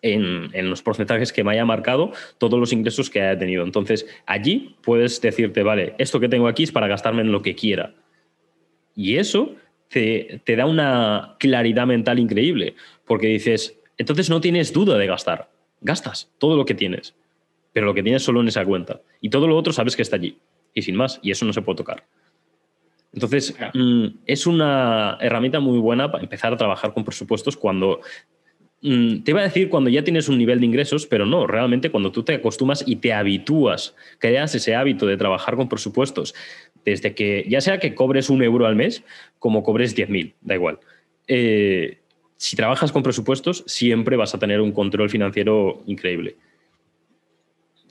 en, en, los porcentajes que me haya marcado todos los ingresos que haya tenido. Entonces, allí puedes decirte, vale, esto que tengo aquí es para gastarme en lo que quiera. Y eso te, te da una claridad mental increíble, porque dices, entonces no tienes duda de gastar. Gastas todo lo que tienes, pero lo que tienes solo en esa cuenta. Y todo lo otro sabes que está allí. Y sin más, y eso no se puede tocar. Entonces, mm, es una herramienta muy buena para empezar a trabajar con presupuestos cuando mm, te iba a decir cuando ya tienes un nivel de ingresos, pero no, realmente cuando tú te acostumbras y te habitúas, creas ese hábito de trabajar con presupuestos, desde que ya sea que cobres un euro al mes, como cobres 10.000, da igual. Eh, si trabajas con presupuestos, siempre vas a tener un control financiero increíble.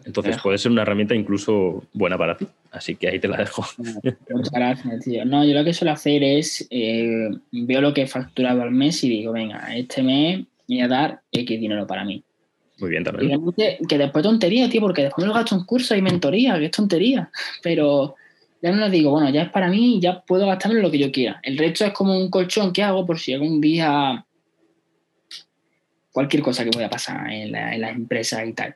Entonces puede ser una herramienta incluso buena para ti. Así que ahí te la dejo. Muchas gracias, tío. No, yo lo que suelo hacer es, eh, veo lo que he facturado al mes y digo, venga, este mes voy a dar X dinero para mí. Muy bien también. Y que después tontería, tío, porque después me lo gasto en cursos y mentoría, que es tontería. Pero ya no les digo, bueno, ya es para mí, ya puedo gastarme lo que yo quiera. El resto es como un colchón que hago por si algún día cualquier cosa que pueda pasar en, en las empresas y tal.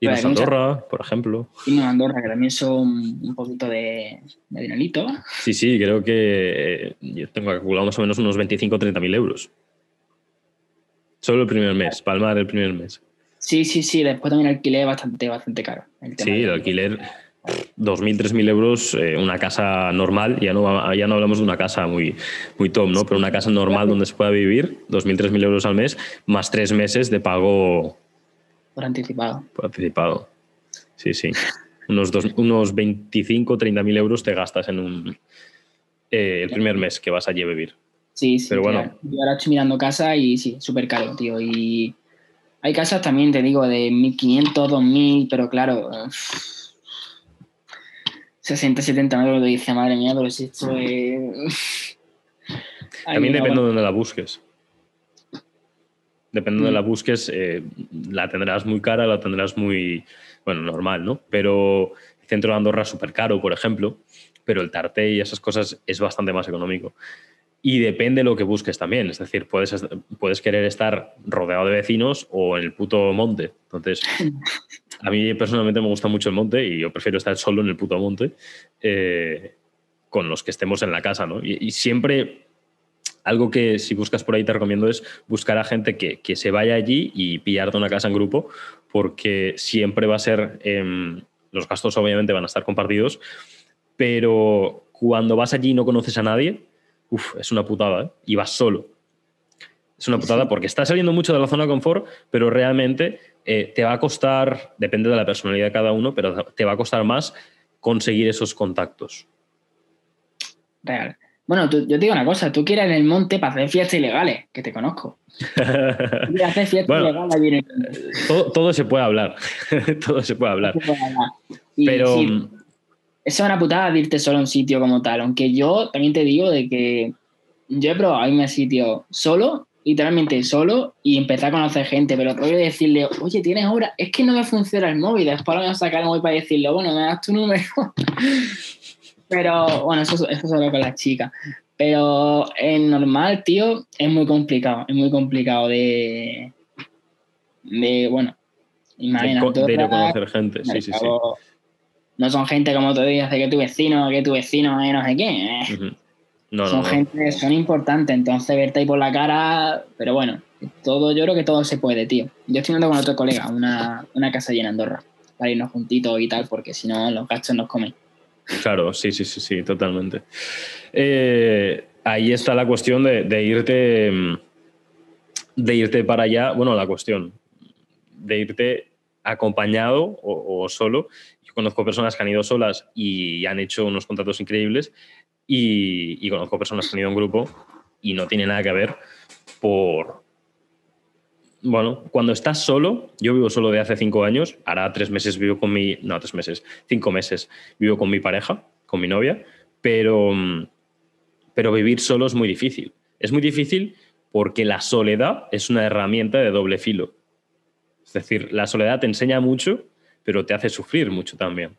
Y en Andorra, por ejemplo. Y en Andorra, que también son un poquito de, de. Sí, sí, creo que eh, yo tengo calculado más o menos unos 25 o 30 mil euros. Solo el primer mes, palmar el primer mes. Sí, sí, sí. Después también el alquiler bastante, bastante caro. sí, el alquiler, 2.000, 3.000 euros, eh, una casa normal. Ya no, ya no hablamos de una casa muy, muy top, ¿no? Pero una casa normal donde se pueda vivir, 2.000, 3.000 euros al mes, más tres meses de pago por anticipado. Por anticipado. Sí, sí. Unos, dos, unos 25, 30 mil euros te gastas en un eh, el primer mes que vas allí a vivir. Sí, sí. Pero bueno. Yo ahora estoy mirando casa y sí, súper caro, tío. Y hay casas también, te digo, de 1.500, 2.000, pero claro, 60, 70 euros. Dice, madre mía, pero si esto es... También depende de dónde la busques. Depende de la mm. busques, eh, la tendrás muy cara, la tendrás muy, bueno, normal, ¿no? Pero el centro de Andorra es súper caro, por ejemplo, pero el Tarte y esas cosas es bastante más económico. Y depende de lo que busques también. Es decir, puedes, puedes querer estar rodeado de vecinos o en el puto monte. Entonces, a mí personalmente me gusta mucho el monte y yo prefiero estar solo en el puto monte eh, con los que estemos en la casa, ¿no? y siempre algo que si buscas por ahí te recomiendo es buscar a gente que, se vaya allí y pillarte una casa en grupo, porque siempre va a ser, em, los gastos obviamente van a estar compartidos, pero cuando vas allí y no conoces a nadie, es una putada, ¿eh? y vas solo. Es una putada porque estás saliendo mucho de la zona de confort, pero realmente eh, te va a costar, depende de la personalidad de cada uno, pero te va a costar más conseguir esos contactos. Real. Bueno, yo te digo una cosa, tú quieres en el monte para hacer fiestas ilegales, que te conozco. hacer fiestas ilegales allí en el todo, se puede hablar, todo se puede hablar. Pero... es una putada de irte solo a un sitio como tal, aunque yo también te digo de que yo he probado irme a sitio solo, literalmente solo, y empezar a conocer gente, pero voy a decirle, oye, ¿tienes hora? Es que no me funciona el móvil, después lo voy a sacar el móvil para decirle, bueno, me das tu número. Pero bueno, eso, eso solo con las chicas. Pero en normal, tío, es muy complicado. Es muy complicado de. de bueno, imagínate. De, conocer gente, sí, sí, sí. No son gente como tú dices, que tu vecino, que tu vecino es no sé qué. No, son gente, son importantes, entonces verte ahí por la cara, pero bueno, todo, yo creo que todo se puede, tío. Yo estoy hablando con otro colega, una, una casa llena en Andorra, para irnos juntitos y tal, porque si no los gastos nos comen. Claro, sí, sí, sí, sí, totalmente. Eh, ahí está la cuestión de, irte mm, de irte para allá, bueno, la cuestión de irte acompañado o, solo. Yo conozco personas que han ido solas y han hecho unos contratos increíbles y, conozco personas que han ido en grupo y no tiene nada que ver por, bueno, cuando estás solo, yo vivo solo de hace cinco años, ahora tres meses vivo con mi, no, tres meses, cinco meses vivo con mi pareja, con mi novia, pero, pero vivir solo es muy difícil. Es muy difícil porque la soledad es una herramienta de doble filo. Es decir, la soledad te enseña mucho, pero te hace sufrir mucho también.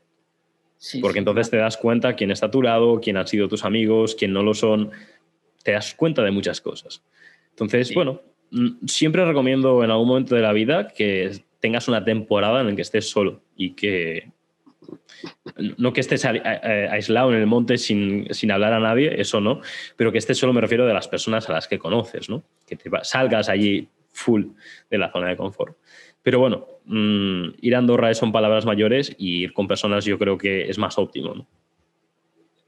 Porque entonces te das cuenta quién está a tu lado, quién han sido tus amigos, quién no lo son. Te das cuenta de muchas cosas. Entonces, bueno, Mm, siempre recomiendo en algún momento de la vida que tengas una temporada en la que estés solo y que no que estés aislado en el monte sin, hablar a nadie, eso no, pero que estés solo me refiero de las personas a las que conoces, ¿no? Que te salgas allí full de la zona de confort. Pero bueno, mm, ir a Andorra son palabras mayores y ir con personas yo creo que es más óptimo, ¿no?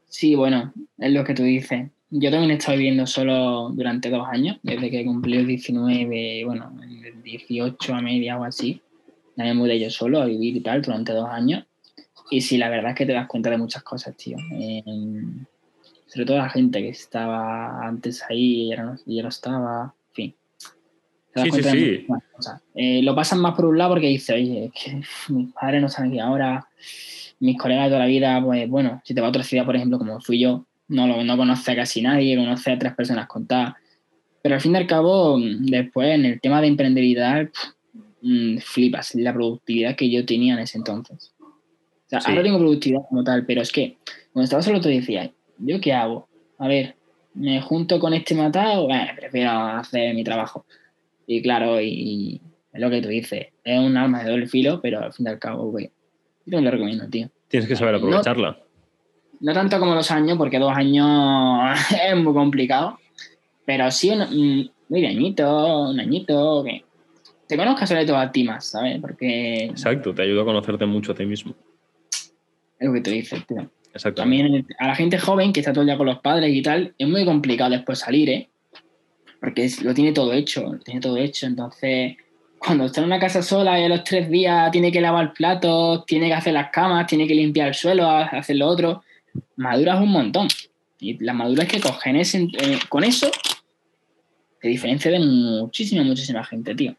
Sí, bueno, es lo que tú dices. Yo también he estado viviendo solo durante dos años, desde que cumplí 19, bueno, 18 a media o así. Ya me mudé yo solo a vivir y tal durante dos años. Y sí, la verdad es que te das cuenta de muchas cosas, tío. Eh, sobre todo la gente que estaba antes ahí y ya no, ya no estaba. Sí, sí, sí. Eh, lo pasan más por un lado porque dice, oye, es que mis padres no saben que ahora, mis colegas de toda la vida, pues bueno, si te va a otra ciudad, por ejemplo, como fui yo, no, lo, no conoce a casi nadie, conoce a tres personas contadas. Pero al fin y al cabo, después en el tema de emprenderidad, mm, flipas la productividad que yo tenía en ese entonces. O sea, ahora tengo productividad como tal, pero es que cuando estaba solo te decía, ¿yo qué hago? A ver, me junto con este matado, prefiero hacer mi trabajo. Y claro, y, es lo que tú dices, es un arma de doble filo, pero al fin y al cabo, güey, yo te lo recomiendo, tío. Tienes que saber aprovecharla. No, tanto como dos años, porque dos años es muy complicado, pero sí un, muy añito, un añito, que te conozcas sobre todo a ti más, ¿sabes? Porque... Exacto, te ayuda a conocerte mucho a ti mismo. Es lo que tú dices, tío. También a la gente joven que está todo el día con los padres y tal, es muy complicado después salir, ¿eh? Porque lo tiene todo hecho, lo tiene todo hecho. Entonces, cuando está en una casa sola y a los tres días tiene que lavar platos, tiene que hacer las camas, tiene que limpiar el suelo, hacer lo otro, maduras un montón. Y la madurez que cogen es, eh, con eso te diferencia de muchísima, muchísima gente, tío.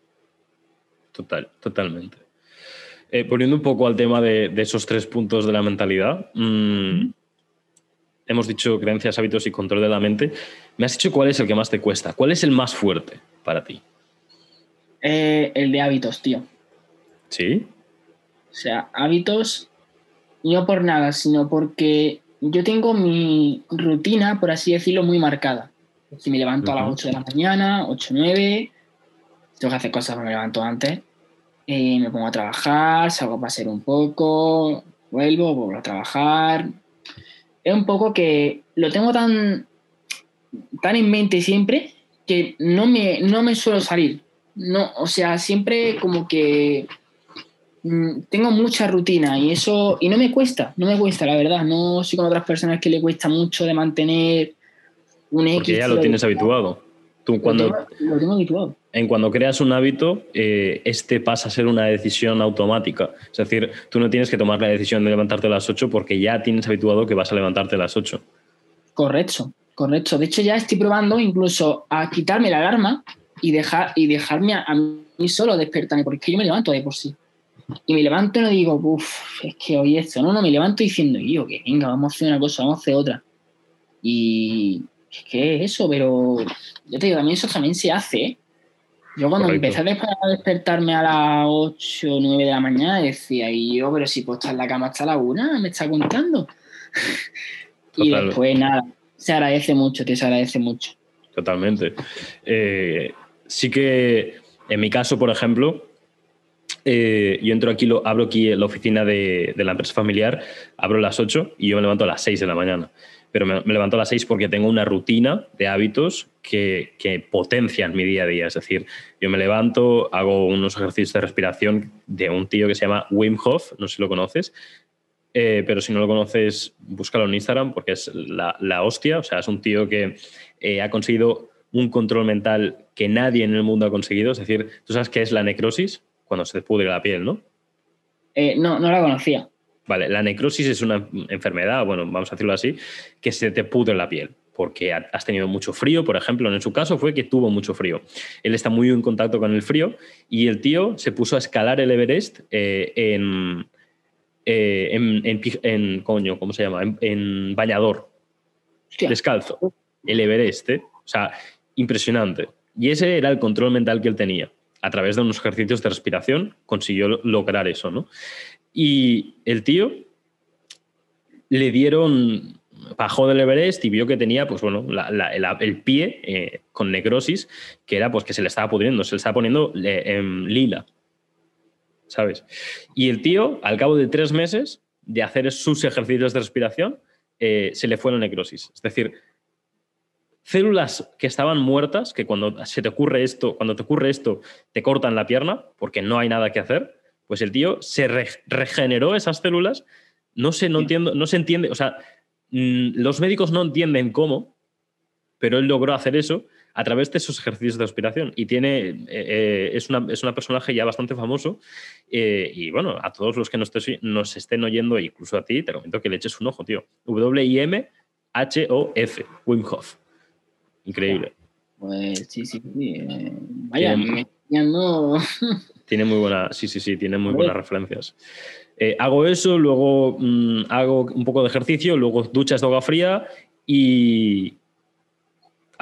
Total, totalmente. Eh, poniendo un poco al tema de, esos tres puntos de la mentalidad, mm, hemos dicho creencias, hábitos y control de la mente. Me has dicho cuál es el que más te cuesta. ¿Cuál es el más fuerte para ti? Eh, el de hábitos, tío. ¿Sí? O sea, hábitos, no por nada, sino porque yo tengo mi rutina, por así decirlo, muy marcada. Si me levanto a las 8 de la mañana, 8, 9, tengo que hacer cosas, me levanto antes eh, me pongo a trabajar, salgo a pasear un poco, vuelvo, vuelvo a trabajar. Es un poco que lo tengo tan, tan en mente siempre que no me, no me suelo salir. No, o sea, siempre como que mm, tengo mucha rutina y eso, y no me cuesta, no me cuesta, la verdad. No soy como otras personas que le cuesta mucho de mantener un X. Porque ya lo tienes habituado. Tú cuando, lo tengo habituado en cuando creas un hábito, eh, este pasa a ser una decisión automática. Es decir, tú no tienes que tomar la decisión de levantarte a las 8 porque ya tienes habituado que vas a levantarte a las 8. Correcto, correcto. De hecho, ya estoy probando incluso a quitarme la alarma y, dejar, y dejarme a, mí solo despertarme, porque yo me levanto de por sí. Y me levanto y no digo, uff, es que hoy esto. No, no, me levanto diciendo, yo, que venga, vamos a hacer una cosa, vamos a hacer otra. Y es que es eso, pero yo te digo, también eso también se hace, ¿eh? Yo cuando empecé a despertarme a las 8 o 9 de la mañana decía, y yo, pero si puedo estar en la cama hasta la 1, me está contando. y después nada, se agradece mucho, te se agradece mucho. Totalmente. Eh, sí que en mi caso, por ejemplo, eh, yo entro aquí, lo, abro aquí la oficina de, de, la empresa familiar, abro a las 8 y yo me levanto a las 6 de la mañana pero me, levanto a las 6 porque tengo una rutina de hábitos que, potencian mi día a día. Es decir, yo me levanto, hago unos ejercicios de respiración de un tío que se llama Wim Hof, no sé si lo conoces, eh, pero si no lo conoces, búscalo en Instagram porque es la, hostia. O sea, es un tío que eh, ha conseguido un control mental que nadie en el mundo ha conseguido. Es decir, tú sabes qué es la necrosis, cuando se te pudre la piel, ¿no? Eh, no, no la conocía. Vale, la necrosis es una enfermedad, bueno, vamos a decirlo así, que se te pudre la piel porque has tenido mucho frío, por ejemplo, en su caso fue que tuvo mucho frío. Él está muy en contacto con el frío y el tío se puso a escalar el Everest eh, en, eh, en, en, coño, ¿cómo se llama? En, bañador, descalzo. El Everest, ¿eh? o sea, impresionante. Y ese era el control mental que él tenía. A través de unos ejercicios de respiración consiguió lograr eso, ¿no? Y el tío le dieron, bajó del Everest y vio que tenía, pues bueno, el, pie eh, con necrosis, que era pues que se le estaba pudriendo, se le estaba poniendo en lila, ¿sabes? Y el tío, al cabo de tres meses de hacer sus ejercicios de respiración, eh, se le fue la necrosis. Es decir, células que estaban muertas, que cuando se te ocurre esto, cuando te ocurre esto, te cortan la pierna porque no hay nada que hacer, pues el tío se regeneró esas células, no sé, no entiendo, no se entiende, o sea, mm, los médicos no entienden cómo, pero él logró hacer eso a través de esos ejercicios de respiración. Y tiene, eh, eh, es, una, es una personaje ya bastante famoso. eh, y bueno, a todos los que nos, estés- nos estén oyendo, incluso a ti, te comento que le eches un ojo, tío. W-I-M-H-O-F, Wim Hof. Increíble. Pues sí, sí, sí. vaya, me pillando- Tiene muy buena, sí, sí, sí, tiene muy buenas referencias. Eh, hago eso, luego mm, hago un poco de ejercicio, luego duchas de agua fría y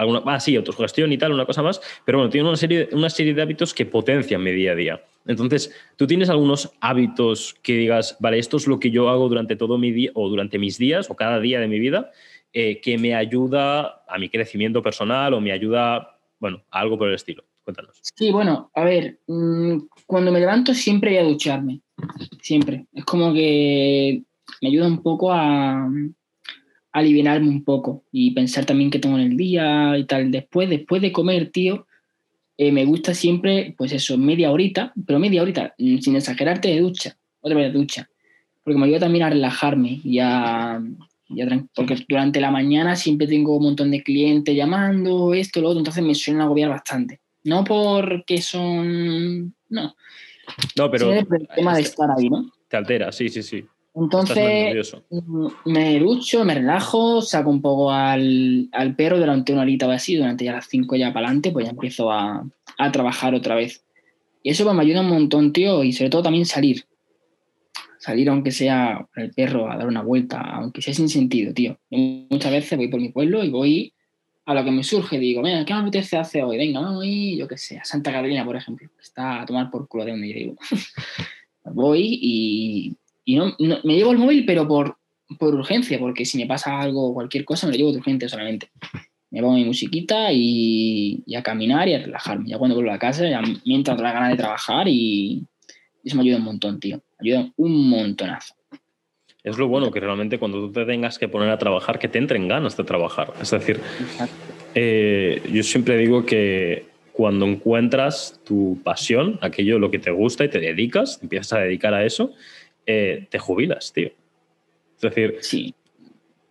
alguna, ah, sí, autosugestión y tal, una cosa más. Pero bueno, tiene una serie, una serie de hábitos que potencian mi día a día. Entonces, tú tienes algunos hábitos que digas, vale, esto es lo que yo hago durante todo mi día o durante mis días o cada día de mi vida, eh, que me ayuda a mi crecimiento personal o me ayuda, bueno, a algo por el estilo. Cuéntanos. Sí, bueno, a ver, mm, cuando me levanto siempre voy a ducharme, siempre. Es como que me ayuda un poco a, a aliviarme un poco y pensar también qué tengo en el día y tal. Después, después de comer, tío, eh, me gusta siempre, pues eso, media horita, pero media horita, mm, sin exagerarte, de ducha, otra vez de ducha. Porque me ayuda también a relajarme y a, y a porque durante la mañana siempre tengo un montón de clientes llamando, esto, lo otro, entonces me suelen agobiar bastante. No porque son. No, No, pero por el tema de estar ahí, ¿no? te altera, sí, sí, sí. Entonces, mm, me ducho, me relajo, saco un poco al, al perro durante una horita o así, durante ya las 5 ya para adelante, pues ya empiezo a, a trabajar otra vez. Y eso pues, me ayuda un montón, tío, y sobre todo también salir. Salir aunque sea con el perro a dar una vuelta, aunque sea sin sentido, tío. Yo muchas veces voy por mi pueblo y voy a lo que me surge, digo, mira, ¿qué me apetece hacer hoy? Venga, vamos y yo qué sé, a Santa Catalina, por ejemplo, que está a tomar por culo de donde yo digo. voy y, y no, no- me llevo el móvil, pero por, por urgencia, porque si me pasa algo, cualquier cosa, me lo llevo de urgencia solamente. Me pongo mi musiquita y, y a caminar y a relajarme. Ya cuando vuelvo a casa, ya me entra otra gana de trabajar y eso me ayuda un montón, tío. Ayuda un montonazo. Es lo bueno que realmente cuando tú te tengas que poner a trabajar, que te entren ganas de trabajar. Es decir, eh, yo siempre digo que cuando encuentras tu pasión, aquello lo que te gusta y te dedicas, empiezas a dedicar a eso, eh, te jubilas, tío. Es decir, Sí,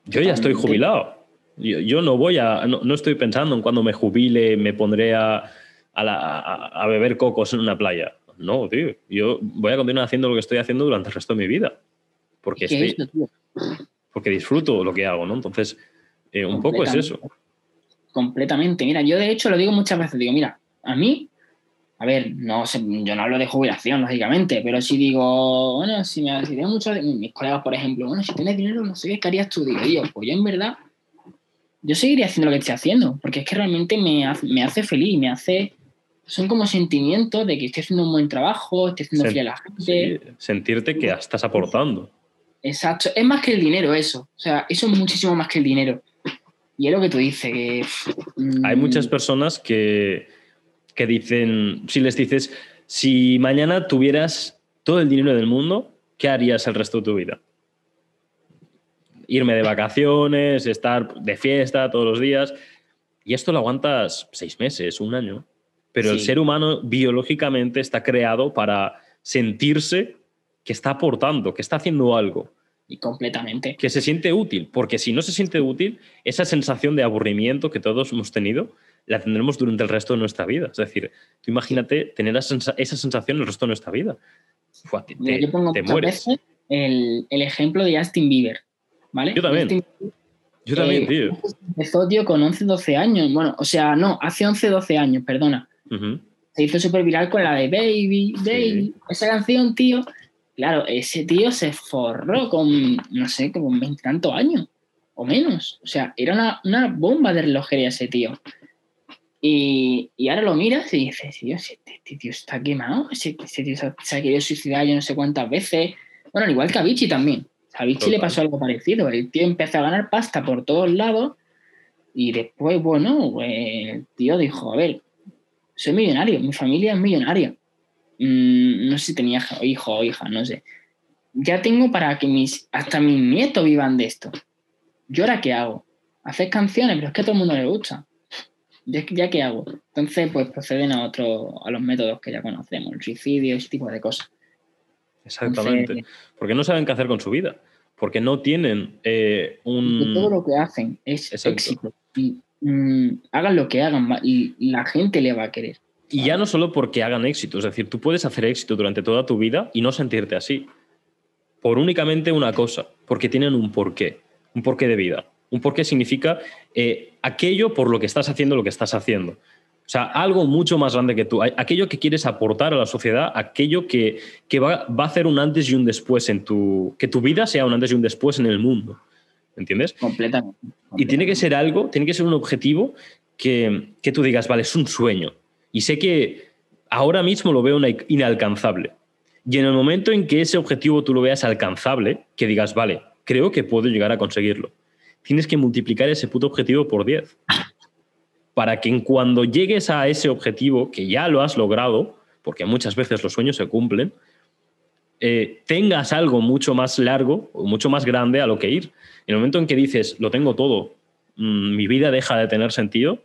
yo ya estoy jubilado. Yo, yo no voy a, no, no estoy pensando en cuando me jubile, me pondré a, a la- a- a beber cocos en una playa. No, tío. Yo voy a continuar haciendo lo que estoy haciendo durante el resto de mi vida. Porque, ¿qué estoy, es eso, tío? porque disfruto lo que hago, ¿no? Entonces, eh, un poco es eso. Completamente. Mira, yo de hecho lo digo muchas veces. Digo, mira, a mí, a ver, no sé, yo no hablo de jubilación, lógicamente, pero si digo, bueno, si, me, si tengo muchos de mis colegas, por ejemplo, bueno, si tienes dinero, no sé qué, ¿qué harías tú? Digo, yo, pues yo en verdad, yo seguiría haciendo lo que estoy haciendo, porque es que realmente me hace, me hace feliz, me hace. Son como sentimientos de que estoy haciendo un buen trabajo, estoy haciendo Sen- fiel a la gente. Sí, sentirte que estás aportando. Exacto, es más que el dinero eso. O sea, eso es muchísimo más que el dinero. Y es lo que tú dices, que... mm, Hay muchas personas que, que dicen, si les dices, si mañana tuvieras todo el dinero del mundo, ¿qué harías el resto de tu vida? Irme de vacaciones, estar de fiesta todos los días. Y esto lo aguantas seis meses, un año. Pero el ser humano biológicamente está creado para sentirse que está aportando, que está haciendo algo Y completamente. que se siente útil, porque si no se siente útil, esa sensación de aburrimiento que todos hemos tenido, la tendremos durante el resto de nuestra vida. Es decir, tú imagínate tener esa sensa- esa sensación el resto de nuestra vida. Te, Mira, yo pongo te mueres. veces el, el ejemplo de Justin Bieber, ¿vale? Yo también. Justin Yo también, eh, tío. empezó, tío, con 11, 12 años. Bueno, o sea, no, hace 11, 12 años, perdona. Ujú. Se hizo súper viral con la de Baby, Baby. Esa canción, tío. Claro, ese tío se forró con, no sé, con veintitantos años o menos. O sea, era una, una bomba de relojería ese tío. Y, y ahora lo miras y dices, si este, este tío está quemado, ese, ese tío se, se ha querido suicidar yo no sé cuántas veces. Bueno, al igual que a Vichy también. A Vichy le pasó algo parecido. El tío empezó a ganar pasta por todos lados y después, bueno, pues, el tío dijo, a ver, soy millonario, mi familia es millonaria. Mm, no sé si tenía hijo o hija, no sé. Ya tengo para que mis, hasta mis nietos vivan de esto. ¿Yo ahora qué hago? Hacer canciones, pero es que a todo el mundo le gusta. ¿Ya, ya qué hago? Entonces, pues proceden a otro, a los métodos que ya conocemos, el suicidio, ese tipo de cosas. Exactamente. Entonces, Porque no saben qué hacer con su vida. porque no tienen eh, un... todo lo que hacen es éxito. Y mm, hagan lo que hagan y la gente le va a querer. Y ya no solo porque hagan éxito, es decir, tú puedes hacer éxito durante toda tu vida y no sentirte así. Por únicamente una cosa, porque tienen un porqué, un porqué de vida. Un porqué significa eh, aquello por lo que estás haciendo lo que estás haciendo. O sea, algo mucho más grande que tú, aquello que quieres aportar a la sociedad, aquello que, va, a hacer un antes y un después en tu, que tu vida sea un antes y un después en el mundo. ¿Entiendes? Completamente. Y tiene que ser algo, tiene que ser un objetivo que, que tú digas, vale, es un sueño. Y sé que ahora mismo lo veo inalcanzable. Y en el momento en que ese objetivo tú lo veas alcanzable, que digas, vale, creo que puedo llegar a conseguirlo, tienes que multiplicar ese puto objetivo por 10 para que cuando llegues a ese objetivo, que ya lo has logrado, porque muchas veces los sueños se cumplen, eh, tengas algo mucho más largo mucho más grande a lo que ir. En el momento en que dices, lo tengo todo, mm, mi vida deja de tener sentido,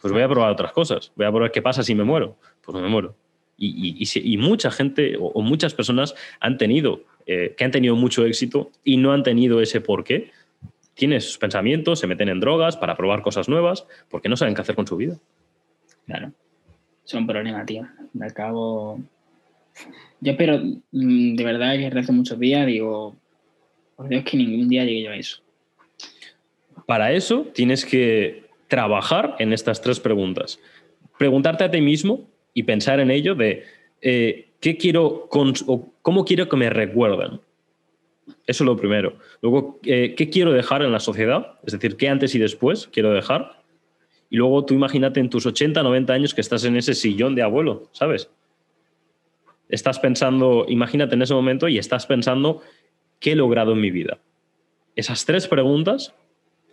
pues voy a probar otras cosas. Voy a probar qué pasa si me muero. Pues no me muero. Y, mucha gente o, muchas personas han tenido, eh, que han tenido mucho éxito y no han tenido ese porqué, tienen sus pensamientos, se meten en drogas para probar cosas nuevas, porque no saben qué hacer con su vida. Claro. Es un problema, tío. Me acabo. Yo espero, mm, de verdad, que rezo muchos días, digo, por Dios que ningún día llegue yo a eso. Para eso tienes que trabajar en estas tres preguntas. Preguntarte a ti mismo y pensar en ello de eh, qué quiero o cómo quiero que me recuerden. Eso es lo primero. Luego, eh, ¿qué quiero dejar en la sociedad? Es decir, ¿qué antes y después quiero dejar? Y luego tú imagínate en tus 80, 90 años que estás en ese sillón de abuelo, ¿sabes? Estás pensando, imagínate en ese momento y estás pensando, ¿qué he logrado en mi vida? Esas tres preguntas,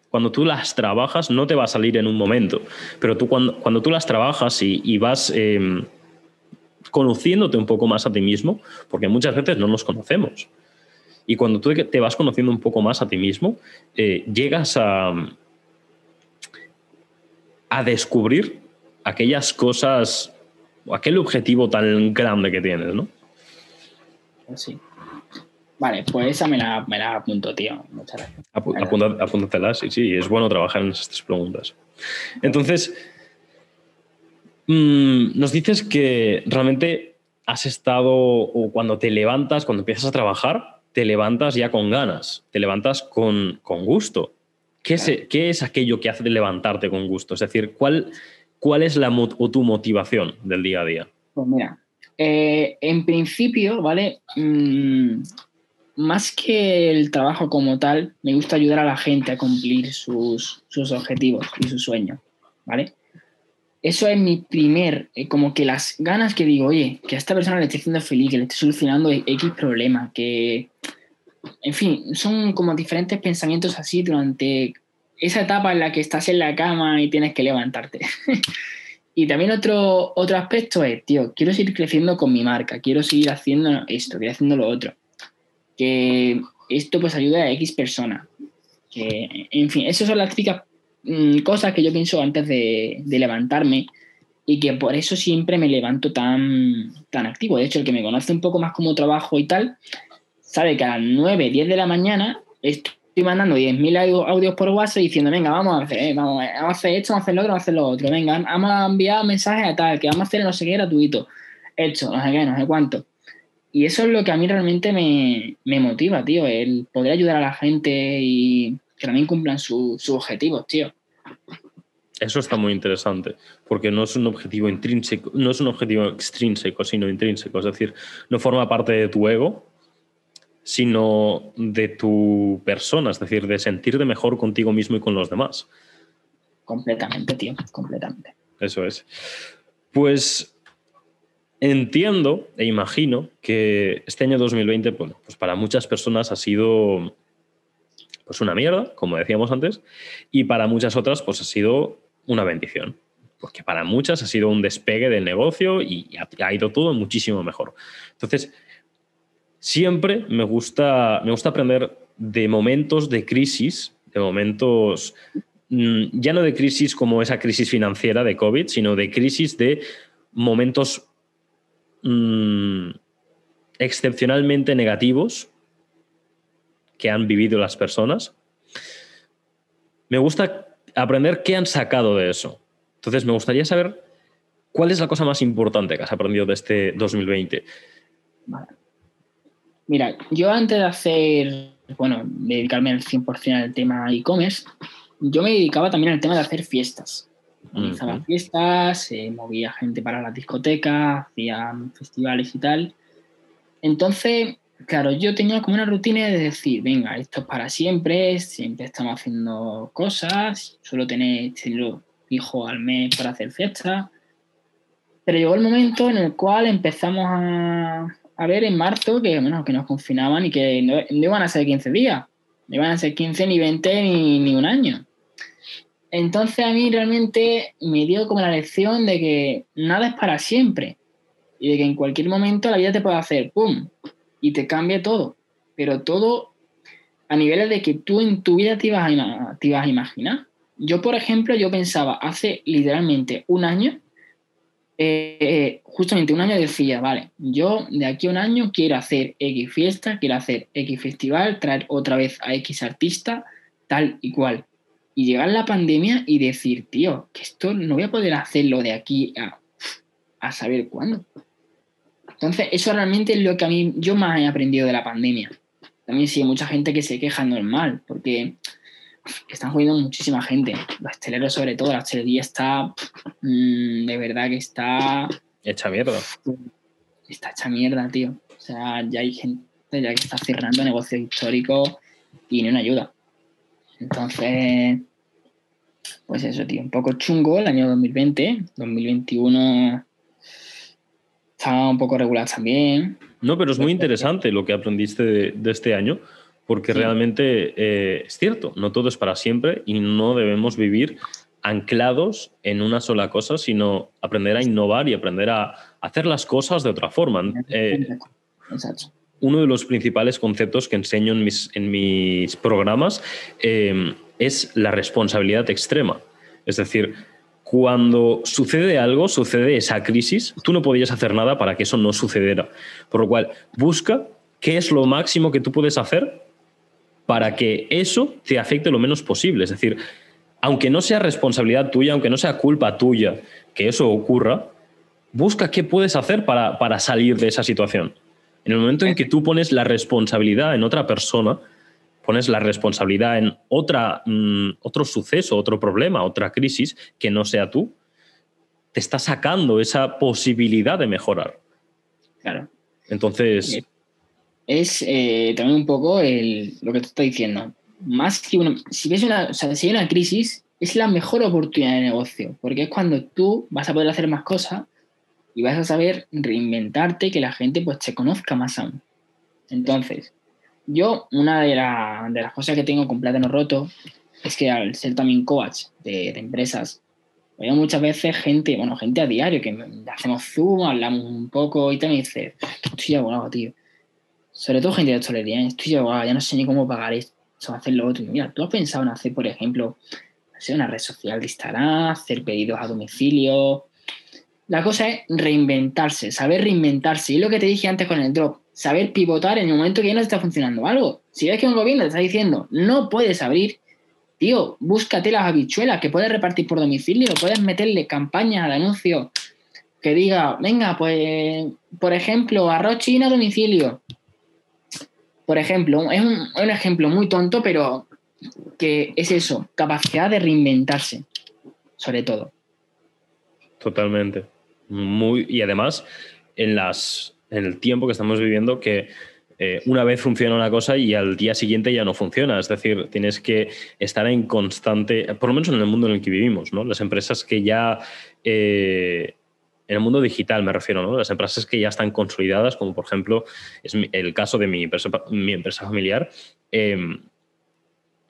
cuando tú las trabajas, no te va a salir en un momento, pero tú cuando, cuando tú las trabajas y, vas em, conociéndote un poco más a ti mismo, porque muchas veces no nos conocemos. Y cuando tú te vas conociendo un poco más a ti mismo, eh, llegas a, a descubrir aquellas cosas o aquel objetivo tan grande que tienes, ¿no? Sí. Vale, pues esa me la, me la apunto, tío. Muchas gracias. apúntatela, sí, sí. Es bueno trabajar en esas tres preguntas. Entonces, mm, nos dices que realmente has estado, o cuando te levantas, cuando empiezas a trabajar, te levantas ya con ganas, te levantas con, gusto. ¿Qué, es, ¿Qué, es, aquello que hace levantarte con gusto? Es decir, ¿cuál, cuál es la, o tu motivación del día a día? Pues mira, eh, en principio, ¿vale? Mm, más que el trabajo como tal, me gusta ayudar a la gente a cumplir sus, sus objetivos y sus sueños, ¿vale? eso es mi primer, eh, como que las ganas que digo, oye, que a esta persona le esté haciendo feliz, que le esté solucionando X problema, que, en fin, son como diferentes pensamientos así durante esa etapa en la que estás en la cama y tienes que levantarte. y también otro, otro aspecto es, tío, quiero seguir creciendo con mi marca, quiero seguir haciendo esto, quiero haciendo lo otro. Que esto pues ayuda a X persona. En fin, esas son las típicas Mm, cosas que yo pienso antes de, levantarme y que por eso siempre me levanto tan, tan activo. De hecho, el que me conoce un poco más como trabajo y tal, sabe que a las 9, 10 de la mañana estoy mandando 10.000 audios por WhatsApp diciendo, venga, vamos a hacer, eh, vamos, a hacer esto, vamos a hacer lo otro, vamos a hacer lo otro. Venga, vamos a enviar mensajes a tal, que vamos a hacer no sé qué gratuito. Hecho, no sé qué, no sé cuánto. Y eso es lo que a mí realmente me, me motiva, tío, el poder ayudar a la gente y que también cumplan sus objetivos, tío. Eso está muy interesante, porque no es un objetivo intrínseco, no es un objetivo extrínseco, sino intrínseco. Es decir, no forma parte de tu ego, sino de tu persona, es decir, de sentirte mejor contigo mismo y con los demás. Completamente, tío, completamente. Eso es. Pues entiendo e imagino que este año 2020, bueno, pues para muchas personas ha sido pues una mierda, como decíamos antes, y para muchas otras pues ha sido una bendición, porque para muchas ha sido un despegue del negocio y ha, ido todo muchísimo mejor. Entonces, siempre me gusta, me gusta aprender de momentos de crisis, de momentos mm, ya no de crisis como esa crisis financiera de COVID, sino de crisis de momentos mm, excepcionalmente negativos que han vivido las personas, me gusta aprender qué han sacado de eso. Entonces, me gustaría saber cuál es la cosa más importante que has aprendido de este 2020. Mira, yo antes de hacer, bueno, dedicarme al 100% al tema e-commerce, yo me dedicaba también al tema de hacer fiestas. Organizaba fiestas, eh, movía gente para la discoteca, hacía festivales y tal. Entonces, claro, yo tenía como una rutina de decir, venga, esto es para siempre, siempre estamos haciendo cosas, suelo tener estilo fijo al mes para hacer fiestas. Pero llegó el momento en el cual empezamos a, a ver en marzo que, que nos confinaban y que no, iban a ser 15 días, no iban a ser 15 ni 20 ni, ni un año. Entonces a mí realmente me dio como la lección de que nada es para siempre y de que en cualquier momento la vida te puede hacer ¡pum! y te cambie todo. Pero todo a niveles de que tú en tu vida te ibas a, te ibas a imaginar. Yo, por ejemplo, yo pensaba hace literalmente un año, eh, justamente un año decía, vale, yo de aquí a un año quiero hacer X fiesta, quiero hacer X festival, traer otra vez a X artista, tal y cual y llegar la pandemia y decir, tío, que esto no voy a poder hacerlo de aquí a, a saber cuándo. Entonces, eso realmente es lo que a mí yo más he aprendido de la pandemia. También sí hay mucha gente que se queja normal, porque están jodiendo muchísima gente. Los hosteleros, sobre todo, la hostelería está mmm, de verdad que está. Hecha mierda. Está hecha mierda, tío. O sea, ya hay gente ya que está cerrando negocios históricos y no una ayuda. Entonces, pues eso, tío, un poco chungo el año 2020. 2021 estaba un poco regular también. No, pero es muy interesante lo que aprendiste de, de este año, porque sí. realmente eh, es cierto, no todo es para siempre y no debemos vivir anclados en una sola cosa, sino aprender a innovar y aprender a hacer las cosas de otra forma. Eh, Exacto uno de los principales conceptos que enseño en mis, en mis programas eh, es la responsabilidad extrema. Es decir, cuando sucede algo, sucede esa crisis, tú no podías hacer nada para que eso no sucediera. Por lo cual, busca qué es lo máximo que tú puedes hacer para que eso te afecte lo menos posible. Es decir, aunque no sea responsabilidad tuya, aunque no sea culpa tuya que eso ocurra, busca qué puedes hacer para, para salir de esa situación. En el momento en que tú pones la responsabilidad en otra persona, pones la responsabilidad en otra, mmm, otro suceso, otro problema, otra crisis que no sea tú, te está sacando esa posibilidad de mejorar. Claro. Entonces. Es eh, también un poco el, lo que te estoy diciendo. Más que una. Si ves una, si hay una crisis, es la mejor oportunidad de negocio, porque es cuando tú vas a poder hacer más cosas y vas a saber reinventarte que la gente pues te conozca más aún. Entonces, yo una de, la, de las cosas que tengo con plátano roto es que al ser también coach de, de empresas, veo muchas veces gente, bueno, gente a diario que hacemos zoom, hablamos un poco y te dice, estoy abogado, tío. Sobre todo gente de hostelería, ¿eh? estoy abogado, ya no sé ni cómo pagar esto, hacer lo otro. Mira, ¿tú has pensado en hacer, por ejemplo, hacer una red social de Instagram, hacer pedidos a domicilio, la cosa es reinventarse, saber reinventarse. Y lo que te dije antes con el drop, saber pivotar en el momento que ya no está funcionando algo. Si ves que un gobierno te está diciendo no puedes abrir, tío, búscate las habichuelas que puedes repartir por domicilio, puedes meterle campañas de anuncio que diga, venga, pues, por ejemplo, arroz chino a domicilio. Por ejemplo, es un, un ejemplo muy tonto, pero que es eso, capacidad de reinventarse, sobre todo. Totalmente. Muy, y además, en, las, en el tiempo que estamos viviendo, que eh, una vez funciona una cosa y al día siguiente ya no funciona. Es decir, tienes que estar en constante, por lo menos en el mundo en el que vivimos, ¿no? Las empresas que ya, eh, en el mundo digital me refiero, ¿no? Las empresas que ya están consolidadas, como por ejemplo es el caso de mi empresa, mi empresa familiar. Eh,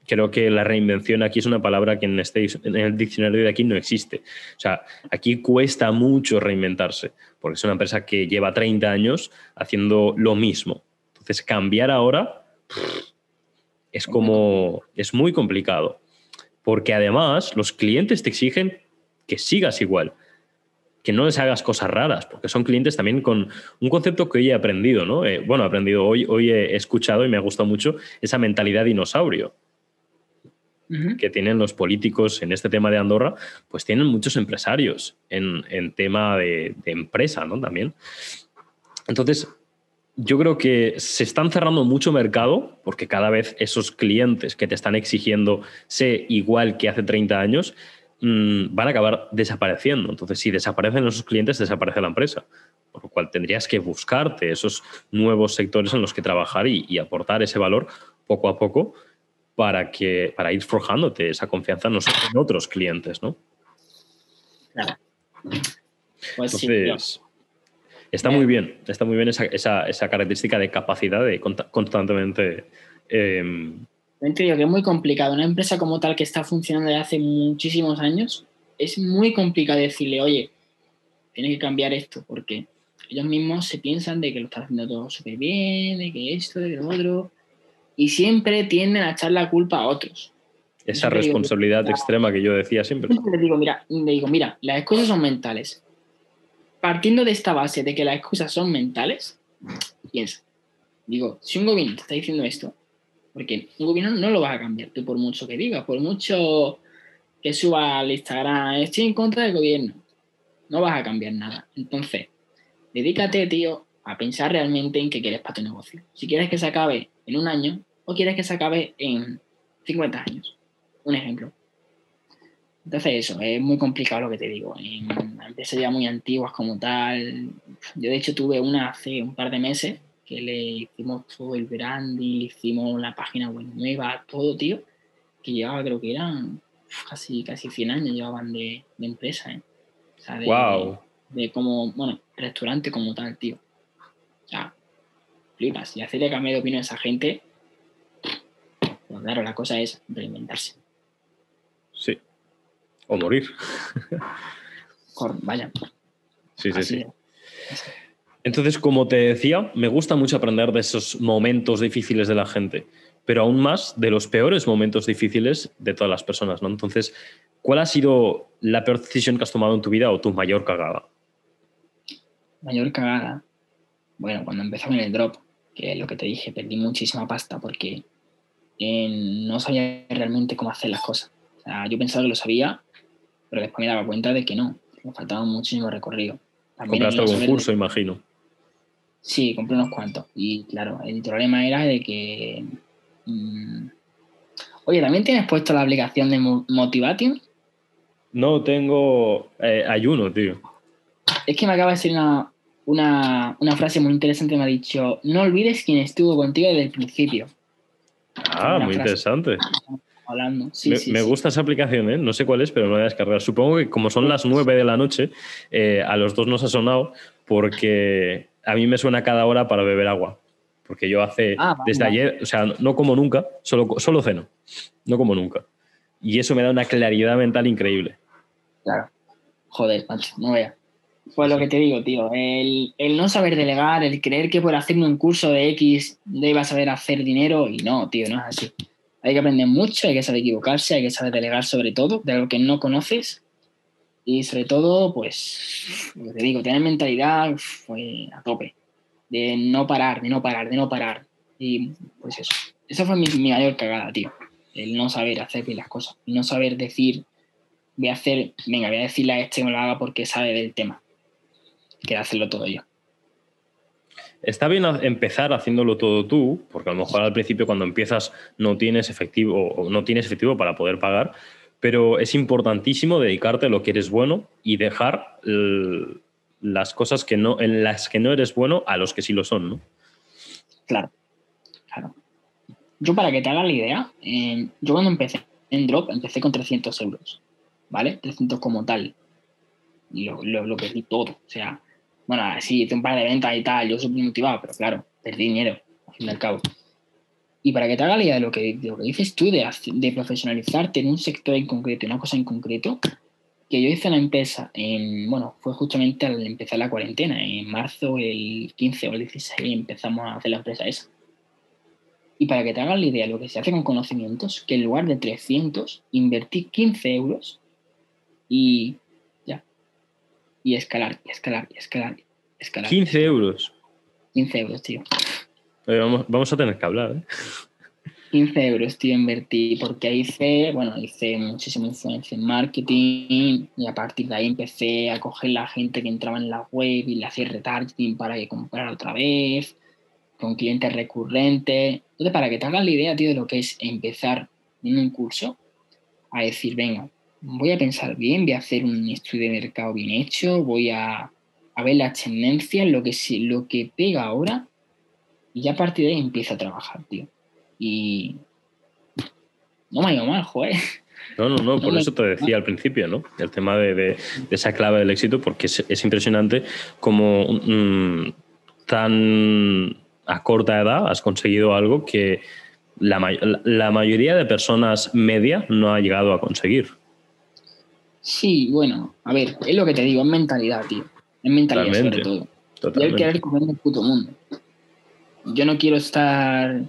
creo que la reinvención aquí es una palabra que en, este, en el diccionario de aquí no existe. O sea, aquí cuesta mucho reinventarse, porque es una empresa que lleva 30 años haciendo lo mismo. Entonces, cambiar ahora es como, es muy complicado, porque además los clientes te exigen que sigas igual. Que no les hagas cosas raras, porque son clientes también con un concepto que hoy he aprendido, ¿no? Eh, bueno, he aprendido hoy, hoy he escuchado y me ha gustado mucho esa mentalidad dinosaurio que tienen los políticos en este tema de Andorra, pues tienen muchos empresarios en, tema de, de, empresa, ¿no? También. Entonces, yo creo que se están cerrando mucho mercado porque cada vez esos clientes que te están exigiendo sé igual que hace 30 años mm, van a acabar desapareciendo. Entonces, si desaparecen esos clientes, desaparece la empresa. Por lo cual tendrías que buscarte esos nuevos sectores en los que trabajar y, aportar ese valor poco a poco para, que, para ir forjándote esa confianza en, otros clientes, ¿no? Claro. Pues Entonces, Está muy bien, está muy bien esa, esa, característica de capacidad de constantemente... Eh, digo que es muy complicado. Una empresa como tal que está funcionando desde hace muchísimos años, es muy complicado decirle, oye, tienes que cambiar esto, porque ellos mismos se piensan de que lo están haciendo todo súper bien, de que esto, de que lo otro, y siempre tienden a echar la culpa a otros. Esa responsabilidad extrema que yo decía siempre. Le digo, mira, le digo, mira, las cosas son mentales partiendo de esta base de que las excusas son mentales, piensa, digo, si un gobierno te está diciendo esto, porque un gobierno no lo vas a cambiar tú por mucho que diga, por mucho que suba al Instagram, estoy en contra del gobierno, no vas a cambiar nada. Entonces, dedícate, tío, a pensar realmente en qué quieres para tu negocio. Si quieres que se acabe en un año o quieres que se acabe en 50 años. Un ejemplo. Entonces eso, es muy complicado lo que te digo. En empresas ya muy antiguas como tal, yo de hecho tuve una hace un par de meses que le hicimos todo el branding, le hicimos la página web nueva, todo, tío, que llevaba, creo que eran casi, casi 100 años llevaban de, empresa, ¿eh? O sea, de, wow. de, como, bueno, restaurante como tal, tío. O sea, flipas. Y hacerle cambio de opinión a esa gente, pues claro, la cosa es reinventarse. Sí, o morir. Vaya. Sí, sí, sí. Entonces, como te decía, me gusta mucho aprender de esos momentos difíciles de la gente, pero aún más de los peores momentos difíciles de todas las personas, ¿no? Entonces, ¿cuál ha sido la peor decisión que has tomado en tu vida o tu mayor cagada? Mayor cagada. Bueno, cuando empezó en el drop, que es lo que te dije, perdí muchísima pasta porque eh, no sabía realmente cómo hacer las cosas. O sea, yo pensaba que lo sabía pero después me daba cuenta de que no, me faltaba muchísimo recorrido. Compraste algún curso, imagino. Sí, compré unos cuantos. Y claro, el problema era de que... Mm, oye, ¿también tienes puesto la aplicación de Motivation? No, tengo eh, ayuno, tío. Es que me acaba de decir una, una, una, frase muy interesante. Me ha dicho, no olvides quién estuvo contigo desde el principio. Ah, muy interesante hablando. me, gusta esa aplicación, ¿eh? no sé cuál es, pero me voy a descargar. Supongo que como son las 9 de la noche, eh, a los dos nos ha sonado porque a mí me suena cada hora para beber agua. Porque yo hace, ah, desde ayer, o sea, no como nunca, solo, solo ceno, no como nunca. Y eso me da una claridad mental increíble. Claro. Joder, macho, no vea. Pues lo que te digo, tío, el, el, no saber delegar, el creer que por hacerme un curso de X deba saber hacer dinero, y no, tío, no es así. Hay que aprender mucho, hay que saber equivocarse, hay que saber delegar sobre todo de lo que no conoces y sobre todo, pues, lo que te digo, tener mentalidad pues, a tope, de no parar, de no parar, de no parar. Y pues eso, esa fue mi, mayor cagada, tío, el no saber hacer bien las cosas, no saber decir, voy a hacer, venga, voy a decirle a este que me lo haga porque sabe del tema, que hacerlo todo yo. Está bien empezar haciéndolo todo tú, porque a lo mejor al principio cuando empiezas no tienes efectivo o no tienes efectivo para poder pagar, pero es importantísimo dedicarte a lo que eres bueno y dejar las cosas que no, en las que no eres bueno a los que sí lo son, ¿no? Claro, claro. Yo para que te haga la idea, yo cuando empecé en Drop empecé con 300 euros, ¿vale? 300 como tal. Y lo, lo, perdí todo. O sea, bueno, sí, hice un par de ventas y tal, yo súper motivado, pero claro, perdí dinero, al fin y al cabo. Y para que te haga la idea de lo que, lo que dices tú, de, de profesionalizarte en un sector en concreto, en una cosa en concreto, que yo hice la empresa, en, bueno, fue justamente al empezar la cuarentena, en marzo, el 15 o el 16, empezamos a hacer la empresa esa. Y para que te hagas la idea de lo que se hace con conocimientos, que en lugar de 300, invertí 15 euros y y escalar, y escalar, y escalar, escalar. 15 euros. 15 euros, tío. Oye, vamos, a tener que hablar, ¿eh? 15 euros, tío, invertí, porque hice, bueno, hice muchísimo influencia en marketing y a partir de ahí empecé a coger la gente que entraba en la web y le hacía retargeting para que comprara otra vez, con clientes recurrentes. Entonces, para que te hagas la idea, tío, de lo que es empezar en un curso, a decir, venga, voy a pensar bien, voy a hacer un estudio de mercado bien hecho, voy a, a ver las tendencias, lo que, lo que pega ahora, y ya a partir de ahí empieza a trabajar, tío. Y no me ha ido mal, joder. No, no, no, por No, eso te decía al principio, ¿no? El tema de, de- de esa clave del éxito, porque es, es impresionante como mm, tan a corta edad has conseguido algo que la, la mayoría de personas media no ha llegado a conseguir. Sí, bueno, a ver, es lo que te digo, es mentalidad, tío. Es mentalidad Totalmente, sobre todo. Y el Totalmente. querer comer el puto mundo. Yo no quiero estar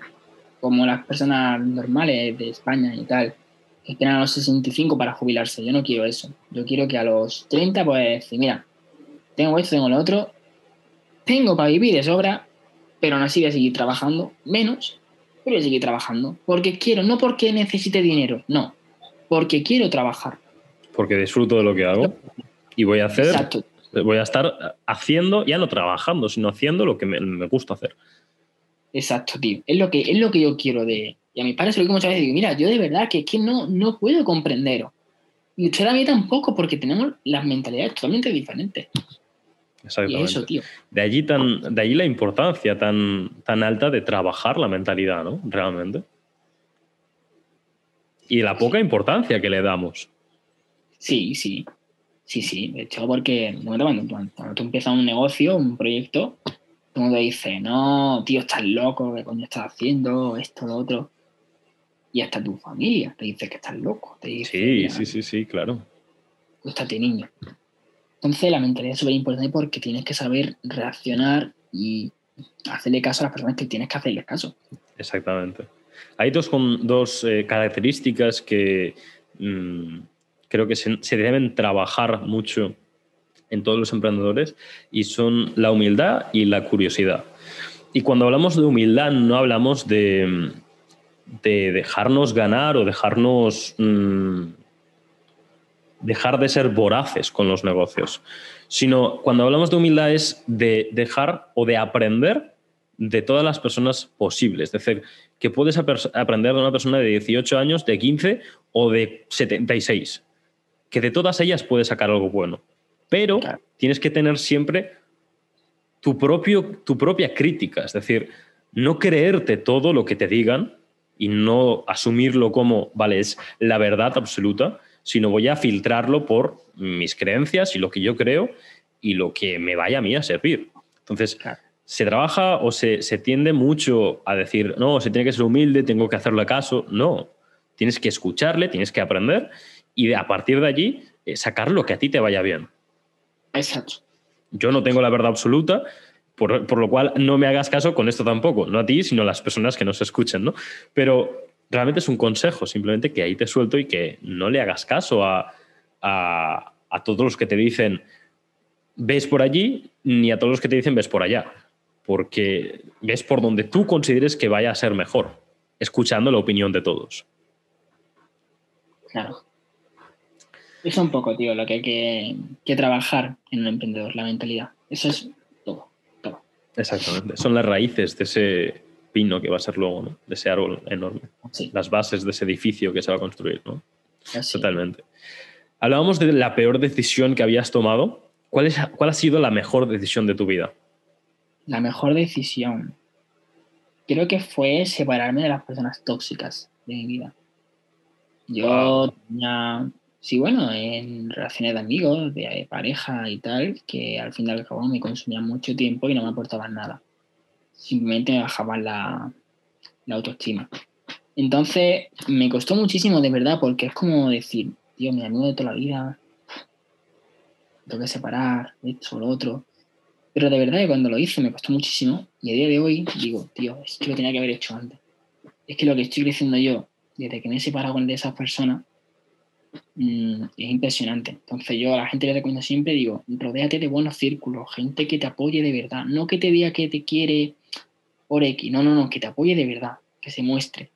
como las personas normales de España y tal, que esperan a los 65 para jubilarse. Yo no quiero eso. Yo quiero que a los 30, pues decir, mira, tengo esto, tengo lo otro, tengo para vivir de sobra, pero aún así voy a seguir trabajando menos, pero voy a seguir trabajando. Porque quiero, no porque necesite dinero, no, porque quiero trabajar. Porque disfruto de lo que hago y voy a hacer, Exacto. voy a estar haciendo, ya no trabajando, sino haciendo lo que me, me gusta hacer. Exacto, tío. Es lo que, es lo que yo quiero de. Y a mi padre se lo digo muchas veces, digo, mira, yo de verdad que es que no, no puedo comprenderos. Y usted a mí tampoco, porque tenemos las mentalidades totalmente diferentes. Y Exactamente. eso, tío. De allí, tan, de allí la importancia tan, tan alta de trabajar la mentalidad, ¿no? Realmente. Y la poca importancia que le damos. Sí, sí. Sí, sí. De hecho, porque bueno, cuando, cuando- cuando tú empiezas un negocio, un proyecto, todo el mundo dice, no, tío, estás loco, ¿qué coño estás haciendo? Esto, lo otro. Y hasta tu familia te dice que estás loco. Te dice, Sí, "Mira, sí, sí, sí, claro. Gústate, niño. Entonces, la mentalidad es súper importante porque tienes que saber reaccionar y hacerle caso a las personas que tienes que hacerles caso. Exactamente. Hay dos, con, dos eh, características que mm, creo que se, se deben trabajar mucho en todos los emprendedores y son la humildad y la curiosidad. Y cuando hablamos de humildad no hablamos de, de dejarnos ganar o dejarnos mm, dejar de ser voraces con los negocios, sino cuando hablamos de humildad es de dejar o de aprender de todas las personas posibles. Es decir, que puedes aprender de una persona de 18 años, de 15 o de 76. Que de todas ellas puedes sacar algo bueno. Pero Claro. tienes que tener siempre tu, propio, tu propia crítica. Es decir, no creerte todo lo que te digan y no asumirlo como, vale, es la verdad absoluta, sino voy a filtrarlo por mis creencias y lo que yo creo y lo que me vaya a mí a servir. Entonces, Claro. se trabaja o se, se tiende mucho a decir, no, se tiene que ser humilde, tengo que hacerle caso. No, tienes que escucharle, tienes que aprender y a partir de allí eh, sacar lo que a ti te vaya bien. Exacto. Yo no tengo la verdad absoluta, por, por lo cual no me hagas caso con esto tampoco, no a ti, sino a las personas que nos escuchen, ¿no? Pero realmente es un consejo, simplemente que ahí te suelto y que no le hagas caso a, a, a todos los que te dicen ves por allí, ni a todos los que te dicen ves por allá, porque ves por donde tú consideres que vaya a ser mejor, escuchando la opinión de todos. Claro. Es un poco, tío, lo que hay que, que trabajar en un emprendedor, la mentalidad. Eso es todo, todo. Exactamente, son las raíces de ese pino que va a ser luego, ¿no? De ese árbol enorme. Sí, las bases de ese edificio que se va a construir, ¿no? así. Totalmente. Hablábamos de la peor decisión que habías tomado. ¿Cuál, es, ¿Cuál ha sido la mejor decisión de tu vida? La mejor decisión. Creo que fue separarme de las personas tóxicas de mi vida. Yo tenía, sí, bueno, en relaciones de amigos, de pareja y tal, que al fin y al cabo me consumían mucho tiempo y no me aportaban nada. Simplemente me bajaban la, la autoestima. Entonces, me costó muchísimo, de verdad, porque es como decir, tío, mi amigo de toda la vida, tengo que separar, esto, lo otro. Pero de verdad que cuando lo hice me costó muchísimo y a día de hoy digo, tío, es que lo tenía que haber hecho antes. Es que lo que estoy creciendo yo, desde que me he separado de esas personas, mm, es impresionante. Entonces yo a la gente le recomiendo siempre, digo, rodéate de buenos círculos, gente que te apoye de verdad, no que te diga que te quiere por X, no, no, no, que te apoye de verdad, que se muestre.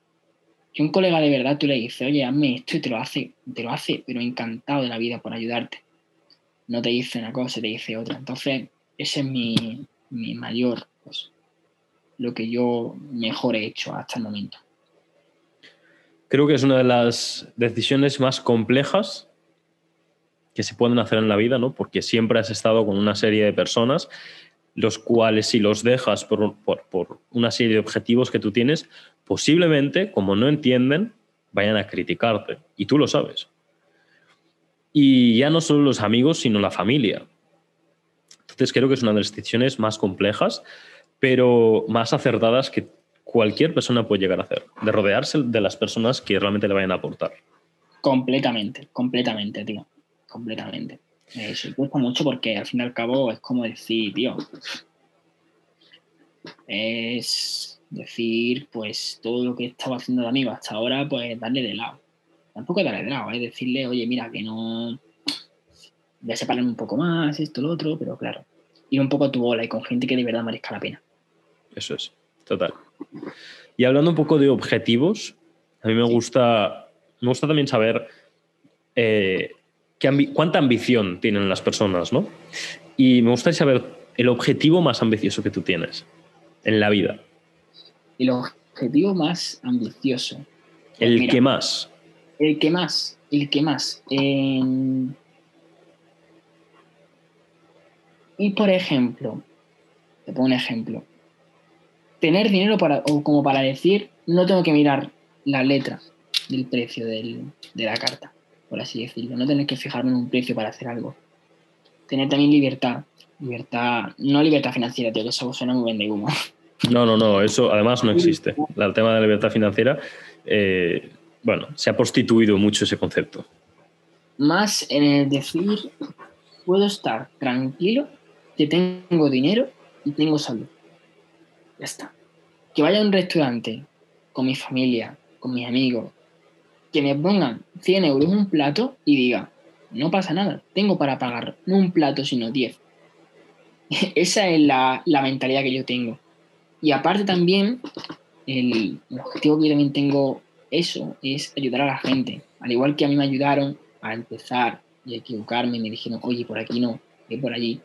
Que un colega de verdad tú le dices, oye, hazme esto y te lo hace, te lo hace, pero encantado de la vida por ayudarte. No te dice una cosa, te dice otra. Entonces, ese es mi, mi mayor, pues, lo que yo mejor he hecho hasta el momento. Creo que es una de las decisiones más complejas que se pueden hacer en la vida, ¿no? Porque siempre has estado con una serie de personas, los cuales si los dejas por, por una serie de objetivos que tú tienes, posiblemente, como no entienden, vayan a criticarte. Y tú lo sabes. Y ya no solo los amigos, sino la familia. Entonces creo que es una de las decisiones más complejas, pero más acertadas que cualquier persona puede llegar a hacer, de rodearse de las personas que realmente le vayan a aportar. Completamente, completamente, tío. Completamente. Eso cuesta mucho porque al fin y al cabo es como decir, tío, es decir, pues todo lo que estaba haciendo de amigo hasta ahora, pues darle de lado. Tampoco darle de lado, es decirle, oye, mira, que no. Voy a separarme un poco más, esto, lo otro, pero claro, ir un poco a tu bola y con gente que de verdad merezca la pena. Eso es, total. Y hablando un poco de objetivos, a mí me gusta, me gusta también saber eh, cuánta ambición tienen las personas, ¿no? Y me gustaría saber el objetivo más ambicioso que tú tienes en la vida el objetivo más ambicioso. el que más. El que más, el que más. Y por ejemplo, te pongo un ejemplo. Tener dinero para, o como para decir, no tengo que mirar la letra del precio de la carta, por así decirlo. No tener que fijarme en un precio para hacer algo. Tener también libertad. Libertad, no libertad financiera, tío, que eso suena muy bien de humo. No, no, no, eso además no existe. El tema de la libertad financiera, eh, bueno, se ha prostituido mucho ese concepto. Más en el decir, puedo estar tranquilo, que tengo dinero y tengo salud. Ya está. Que vaya a un restaurante con mi familia, con mis amigos, que me pongan 100 euros en un plato y diga, no pasa nada, tengo para pagar no un plato, sino 10. Esa es la, la mentalidad que yo tengo. Y aparte también, el, objetivo que yo también tengo eso es ayudar a la gente. Al igual que a mí me ayudaron a empezar y a equivocarme, me dijeron, oye, por aquí no, ve por allí.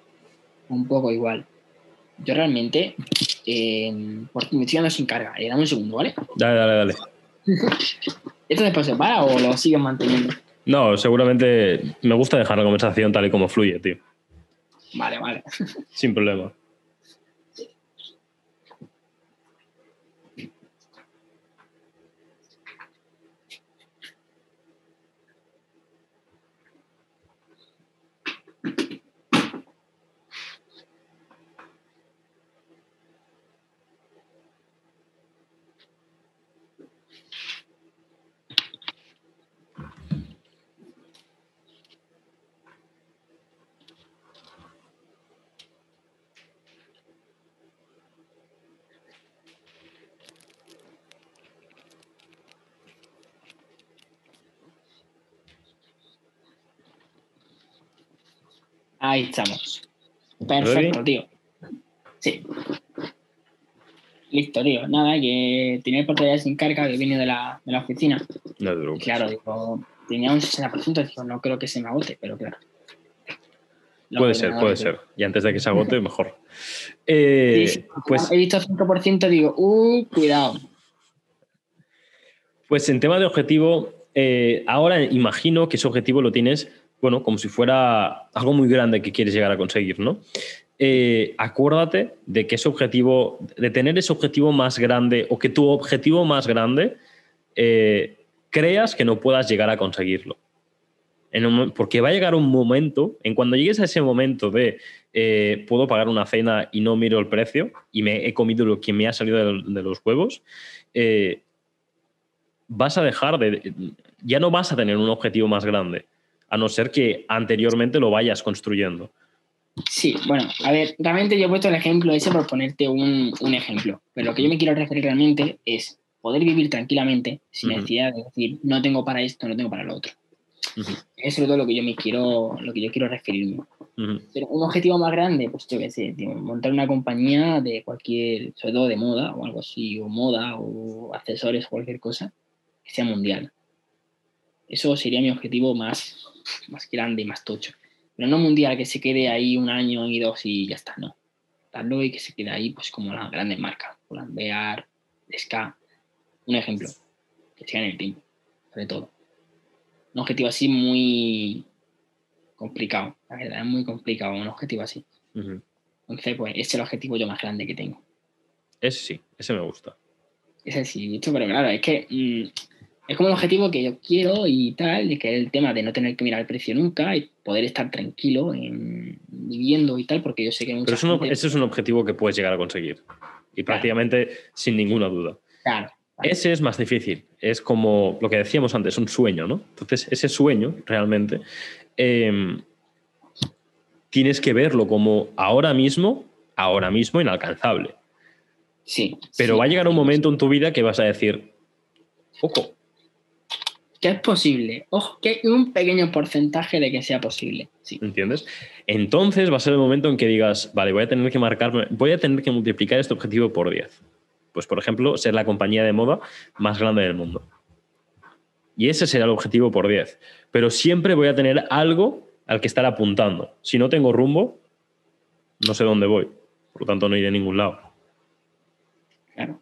Un poco igual. Yo realmente, eh, porque me estoy dando sin carga. Eh, dame un segundo, ¿vale? Dale, dale, dale. ¿Esto después se para o lo sigues manteniendo? No, seguramente me gusta dejar la conversación tal y como fluye, tío. Vale, vale. Sin problema. Ahí estamos. Perfecto, tío. Sí. Listo, tío. Nada, que tenía el portal sin carga que viene de la, de la oficina. No Claro, digo, tenía un 60%, digo, no creo que se me agote, pero claro. puede ser, puede ser. Y antes de que se agote, mejor. Eh, pues, he visto 5%, digo, uh, cuidado. Pues en tema de objetivo, eh, ahora imagino que ese objetivo lo tienes bueno, como si fuera algo muy grande que quieres llegar a conseguir, ¿no? Eh, acuérdate de que ese objetivo, de tener ese objetivo más grande o que tu objetivo más grande eh, creas que no puedas llegar a conseguirlo. porque va a llegar un momento, en cuando llegues a ese momento de eh, puedo pagar una cena y no miro el precio y me he comido lo que me ha salido de, los huevos, vas a dejar de, ya no vas a tener un objetivo más grande a no ser que anteriormente lo vayas construyendo. Sí, bueno, a ver, realmente yo he puesto el ejemplo ese por ponerte un, ejemplo, pero lo que yo me quiero referir realmente es poder vivir tranquilamente sin necesidad de decir, no tengo para esto, no tengo para lo otro. Ujú, Es todo lo que yo me quiero, lo que yo quiero referirme. ujú. Pero un objetivo más grande, pues yo qué sé, tío, montar una compañía de cualquier, sobre todo de moda o algo así, o moda o accesorios o cualquier cosa, que sea mundial. Eso sería mi objetivo más, más grande y más tocho. Pero no mundial, que se quede ahí un año y dos y ya está, no. Darlo y que se quede ahí, pues como las grandes marcas, Pull&Bear, Ska, un ejemplo, que siga en el tiempo, sobre todo. Un objetivo así muy complicado, la verdad, es muy complicado un objetivo así. Ujú. Entonces, pues ese es el objetivo yo más grande que tengo. Ese sí, ese me gusta. Ese sí, pero claro, es que mm, es como un objetivo que yo quiero y tal, y que es el tema de no tener que mirar el precio nunca y poder estar tranquilo en, viviendo y tal, porque yo sé que Pero eso gente- ese es un objetivo que puedes llegar a conseguir. Y prácticamente sin ninguna duda. Claro, claro. Ese es más difícil. Es como lo que decíamos antes, un sueño, ¿no? Entonces, ese sueño realmente eh, tienes que verlo como ahora mismo, ahora mismo inalcanzable. sí. Pero sí. va a llegar un momento en tu vida que vas a decir, ojo, Que es posible. Ojo, que hay un pequeño porcentaje de que sea posible. Sí. ¿entiendes? Entonces va a ser el momento en que digas, vale, voy a tener que marcarme, voy a tener que multiplicar este objetivo por 10. Pues, por ejemplo, ser la compañía de moda más grande del mundo. Y ese será el objetivo por 10. Pero siempre voy a tener algo al que estar apuntando. Si no tengo rumbo, no sé dónde voy. Por lo tanto, no iré a ningún lado. Claro.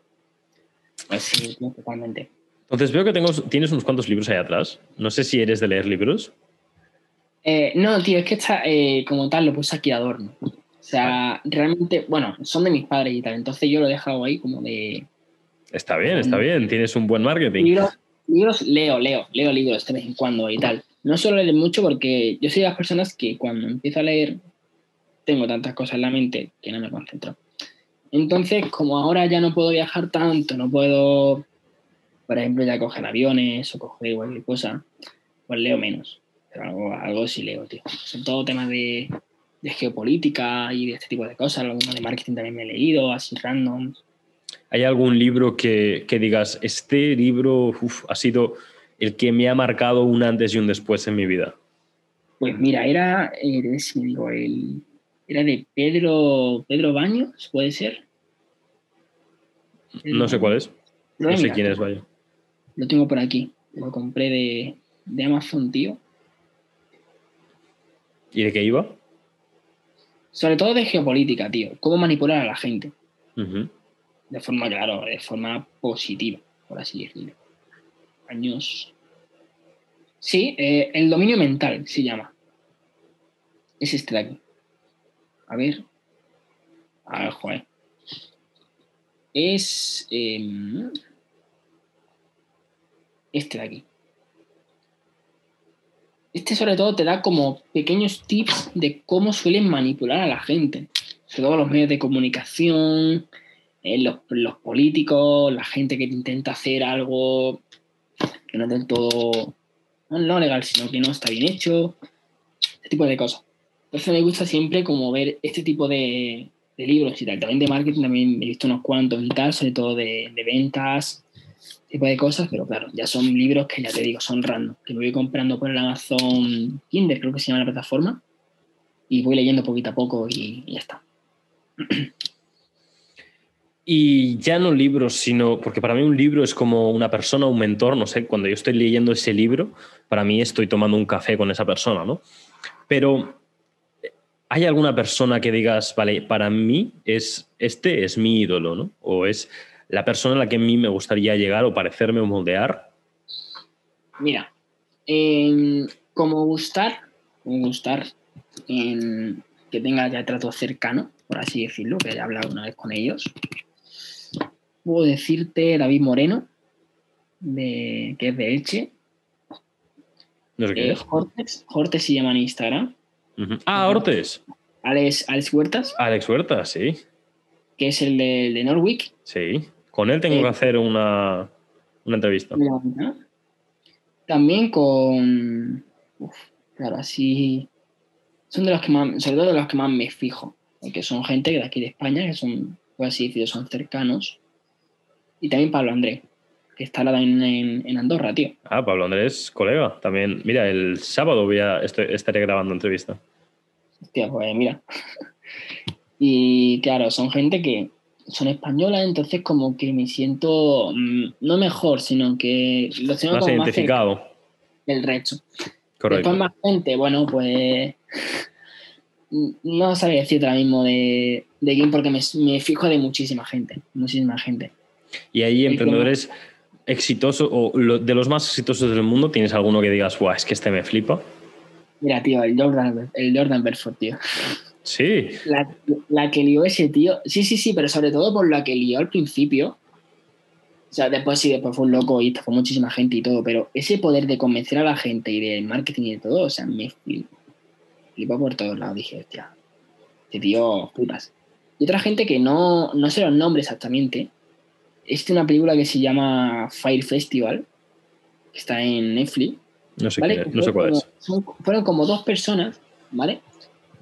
Pues sí, totalmente. Entonces veo que tengo, tienes unos cuantos libros ahí atrás. No sé si eres de leer libros. Eh, no, tío, es que está eh, como tal, lo puse aquí adorno. O sea, realmente, bueno, son de mis padres y tal, entonces yo lo he dejado ahí como de. Está bien, está bien. Tienes un buen marketing. Libros, libros leo, leo, leo libros de vez en cuando y tal. No suelo leer mucho porque yo soy de las personas que cuando empiezo a leer tengo tantas cosas en la mente que no me concentro. Entonces, como ahora ya no puedo viajar tanto, no puedo, por ejemplo, ya coger aviones o coger cualquier cosa, pues leo menos. Pero algo, algo sí leo, tío. Son todo temas de, de geopolítica y de este tipo de cosas. Algunos de marketing también me he leído, así random. ¿Hay algún libro que, que digas, este libro uf, ha sido el que me ha marcado un antes y un después en mi vida? Pues mira, era, eh, si digo, el, era de Pedro, Pedro Baños, puede ser. No sé cuál es. No sé quién es, vaya. Lo tengo por aquí. Lo compré de, de Amazon, tío. ¿Y de qué iba? Sobre todo de geopolítica, tío. Cómo manipular a la gente. De forma, claro, de forma positiva, por así decirlo. Años. Sí, eh, el dominio mental se llama. Es este de aquí. A ver. A ver, joder. Es. em, este de aquí. Este sobre todo te da como pequeños tips de cómo suelen manipular a la gente. Sobre todo los medios de comunicación, eh, los, políticos, la gente que intenta hacer algo que no es del todo no, legal, sino que no está bien hecho. Este tipo de cosas. Entonces me gusta siempre como ver este tipo de, libros y tal. También de marketing también he visto unos cuantos y tal, sobre todo de, ventas, tipo de cosas, pero claro, ya son libros que ya te digo, son random, que me voy comprando por el Amazon Kindle, creo que se llama la plataforma, y voy leyendo poquito a poco y, ya está. Y ya no libros, sino, porque para mí un libro es como una persona, un mentor, no sé, cuando yo estoy leyendo ese libro, para mí estoy tomando un café con esa persona, ¿no? Pero, ¿hay alguna persona que digas, vale, para mí es, este es mi ídolo, ¿no? O es la persona a la que a mí me gustaría llegar o parecerme o moldear? Mira, como gustar, como gustar, en que tenga ya trato cercano, por así decirlo, que haya hablado una vez con ellos. Puedo decirte David Moreno, de, que es de Elche. No sé qué Eh, es. Hortes, Hortes se llama en Instagram. Ah, Ortes. Alex, Alex Huertas, Alex Huerta, sí. Que es el de, de Norwich. Sí. Con él tengo Eh. que hacer una, una entrevista. También con. Uf, claro, así. Son de los que más, sobre todo de los que más me fijo. Porque son gente de aquí de España, que son, por así decirlo, son cercanos. Y también Pablo André. que está en, en, en Andorra, tío. Ah, Pablo Andrés, colega, también. Mira, el sábado voy a, estoy- estaré grabando entrevista. Hostia, pues mira. Y claro, son gente que son españolas, entonces como que me siento mm, no mejor, sino que lo tengo Más como más identificado. del resto. Correcto. Después más gente, bueno, pues mm, no sabía decirte ahora mismo de, de quién, porque me, me fijo de muchísima gente, muchísima gente. Y ahí emprendedores exitosos o lo- de los más exitosos del mundo, ¿tienes alguno que digas, guau, es que este me flipa? Mira, tío, el Jordan, el Jordan Belfort, tío. Sí, La, la que lió ese tío, sí, sí, sí, pero sobre todo por la que lió al principio. O sea, después sí, después fue un loco y fue muchísima gente y todo, pero ese poder de convencer a la gente y de marketing y de todo, o sea, me flip- flipó por todos lados. Dije, hostia, este tío, putas. Y otra gente que no, no sé los nombres exactamente. Es de una película que se llama Fire Festival, que está en Netflix. no sé, ¿vale? quién es, no sé cuál es. son- fueron como dos personas, ¿vale?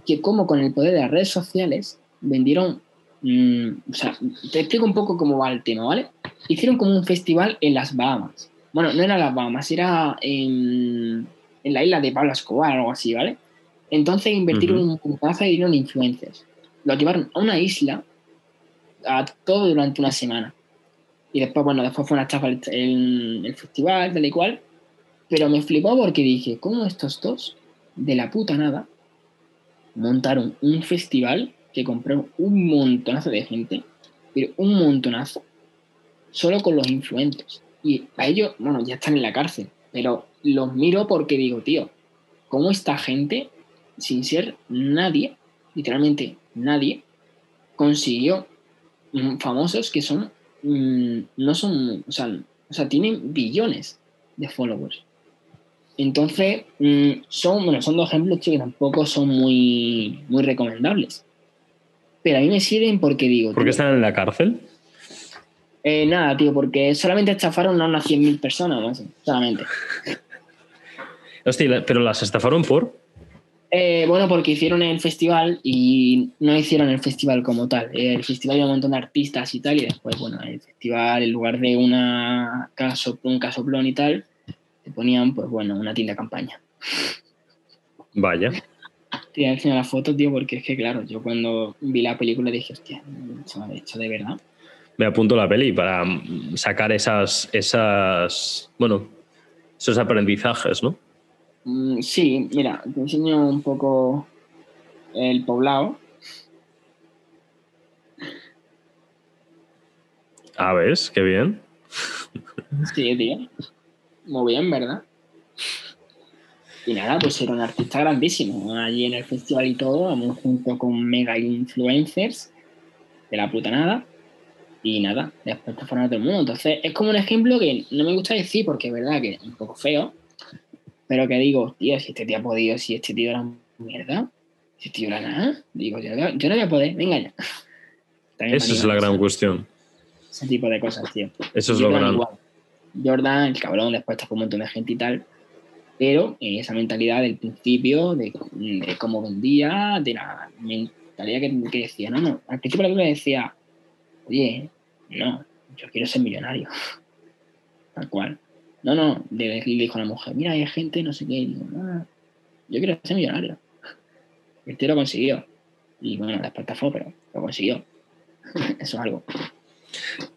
Que como con el poder de las redes sociales vendieron, mm, o sea, te explico un poco cómo va el tema, ¿vale? Hicieron como un festival en las Bahamas. Bueno, no era las Bahamas, era en, en la isla de Pablo Escobar o algo así, ¿vale? Entonces invirtieron Ujú. un puntazo y dieron influencers. Lo llevaron a una isla a todo durante una semana. Y después, bueno, después fue una el, el- el festival, tal y cual. Pero me flipó porque dije, ¿cómo estos dos, de la puta nada, montaron un festival que compraron un montonazo de gente, pero un montonazo, solo con los influencers? Y a ellos, bueno, ya están en la cárcel, pero los miro porque digo, tío, ¿cómo esta gente, sin ser nadie, literalmente nadie, consiguió mm, famosos que son, mm, no son, o sea, o sea, tienen billones de followers. Entonces, mm, son, bueno, son dos ejemplos tío, que tampoco son muy, muy recomendables. Pero a mí me sirven porque digo, ¿Por qué están en la cárcel? eh, nada, tío, porque solamente estafaron a unas 100.000 personas, más, solamente. Hostia, pero las estafaron por. Eh, bueno, porque hicieron el festival y no hicieron el festival como tal. Eh, El festival había un montón de artistas y tal, y después, bueno, el festival, en lugar de una caso, un casoplón y tal, te ponían, pues bueno, una tienda campaña. Vaya. Te voy a enseñar la foto, tío, porque es que, claro, yo cuando vi la película dije, hostia, hecho de verdad. Me apunto la peli para sacar esas, esas, bueno, esos aprendizajes, ¿no? Mm, sí, mira, te enseño un poco el poblado. Ah, ¿ves? Qué bien. Sí, tío. Muy bien, ¿verdad? Y nada, pues era un artista grandísimo. Allí en el festival y todo, vamos junto con mega influencers de la puta nada. Y nada, después te fueron a todo el mundo. Entonces, es como un ejemplo que no me gusta decir porque es verdad que es un poco feo. Pero que digo, tío, si este tío ha podido, si este tío era mierda, si este tío era nada, digo, yo, no- yo no voy a poder, venga ya. Esa es la gran cuestión. Ese tipo de cosas, tío. Eso es lo gran. igual. Jordan, el cabrón, después está con un montón de gente y tal. Pero eh, esa mentalidad del principio, de, de cómo vendía, de la mentalidad que, decía, no, no. Al principio la película decía, oye, no, yo quiero ser millonario. Tal cual. No, no, le, le dijo a la mujer, mira, hay gente, no sé qué. Digo, no, yo quiero ser millonario. El tío lo consiguió. Y bueno, después estafó, pero lo consiguió. Eso es algo.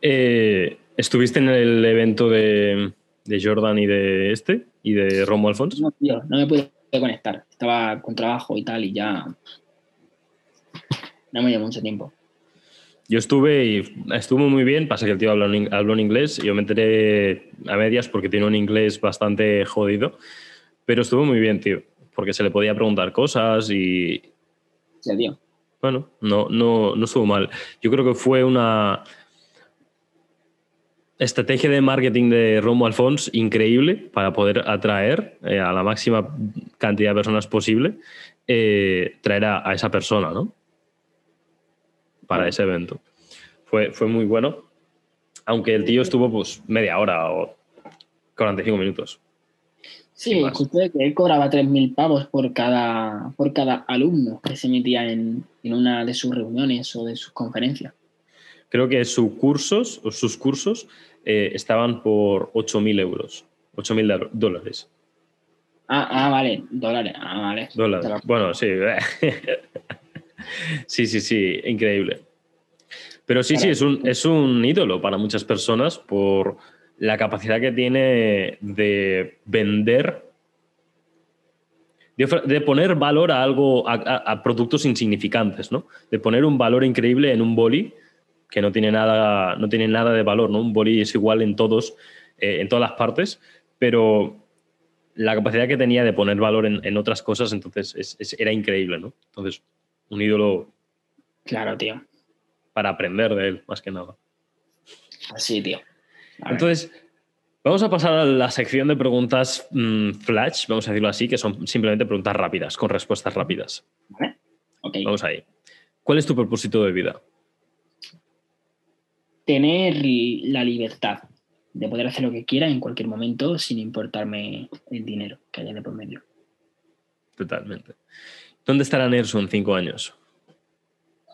Eh, ¿Estuviste en el evento de, de Jordan y de este? ¿Y de Romo Alfons? No, tío, no me pude conectar. Estaba con trabajo y tal y ya no me dio mucho tiempo. Yo estuve y estuvo muy bien, pasa que el tío habló en, habló en inglés yo me enteré a medias porque tiene un inglés bastante jodido, pero estuvo muy bien, tío, porque se le podía preguntar cosas y, Sí, tío. bueno, no, no, no estuvo mal. Yo creo que fue una estrategia de marketing de Romo Alfons increíble para poder atraer eh, a la máxima cantidad de personas posible, eh, traer a, a esa persona, ¿no? Para ese evento. Fue, fue muy bueno, aunque el tío estuvo pues media hora o 45 minutos. Sí, escuché que él cobraba 3.000 pavos por cada, por cada alumno que se metía en, en una de sus reuniones o de sus conferencias. Creo que sus cursos, o sus cursos eh, estaban por 8.000 euros, 8.000 dólares. Ah, ah, vale, dólares. Ah, vale. Dólares. Bueno, sí. sí, sí, sí, increíble. Pero sí, sí, es un, es un ídolo para muchas personas por la capacidad que tiene de vender, de, poner valor a algo, a, productos insignificantes, ¿no? De poner un valor increíble en un boli que no tiene nada, no tiene nada de valor, ¿no? Un boli es igual en todos, eh, en todas las partes, pero la capacidad que tenía de poner valor en, otras cosas, entonces era increíble, ¿no? Entonces, un ídolo. Claro, tío. Para aprender de él, más que nada. Así, tío. entonces, vamos a pasar a la sección de preguntas mm, flash, vamos a decirlo así, que son simplemente preguntas rápidas, con respuestas rápidas. Vale. Vamos ahí. ¿Cuál es tu propósito de vida? Tener la libertad de poder hacer lo que quiera en cualquier momento sin importarme el dinero que haya de por medio. Totalmente. ¿Dónde estará Nerso en cinco años?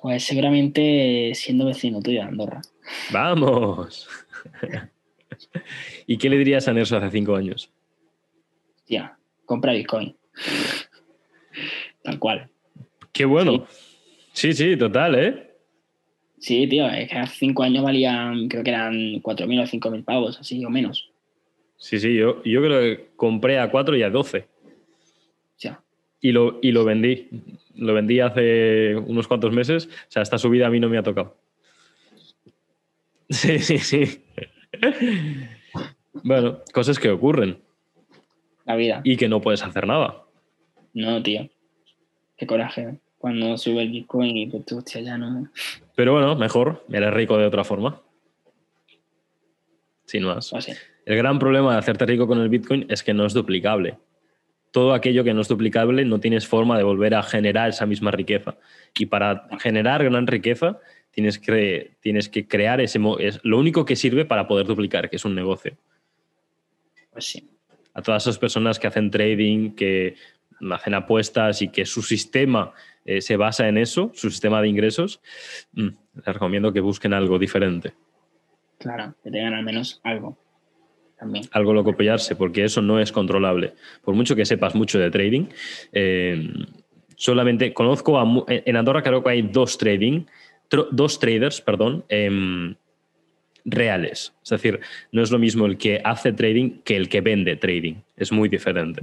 Pues seguramente siendo vecino tuyo de Andorra. ¡Vamos! ¿Y qué le dirías a Nerso hace cinco años? Ya, compra Bitcoin. Tal cual. Qué bueno. Sí, sí, total, ¿eh? Sí, tío, es que hace cinco años valían, creo que eran 4.000 o 5.000 pavos, así o menos. Sí, sí, yo, yo creo que compré a 4 y a 12. Ya. Y lo, y lo vendí. Lo vendí hace unos cuantos meses. O sea, esta subida a mí no me ha tocado. Sí, sí, sí. bueno, cosas que ocurren. La vida. Y que no puedes hacer nada. No, tío. Qué coraje. ¿eh? Cuando sube el Bitcoin y pues, hostia, ya no. Pero bueno, mejor, eres rico de otra forma. Sin más. Pues el gran problema de hacerte rico con el Bitcoin es que no es duplicable. Todo aquello que no es duplicable no tienes forma de volver a generar esa misma riqueza. Y para generar gran riqueza tienes que, tienes que crear ese... Es lo único que sirve para poder duplicar, que es un negocio. Pues sí. A todas esas personas que hacen trading, que hacen apuestas y que su sistema eh, se basa en eso, su sistema de ingresos, mm, les recomiendo que busquen algo diferente. Claro, que tengan al menos algo. También. Algo lo que apoyarse, porque eso no es controlable. Por mucho que sepas mucho de trading, eh, solamente conozco a, en Andorra creo que hay dos trading, dos traders, perdón, em, reales. Es decir, no es lo mismo el que hace trading que el que vende trading. Es muy diferente.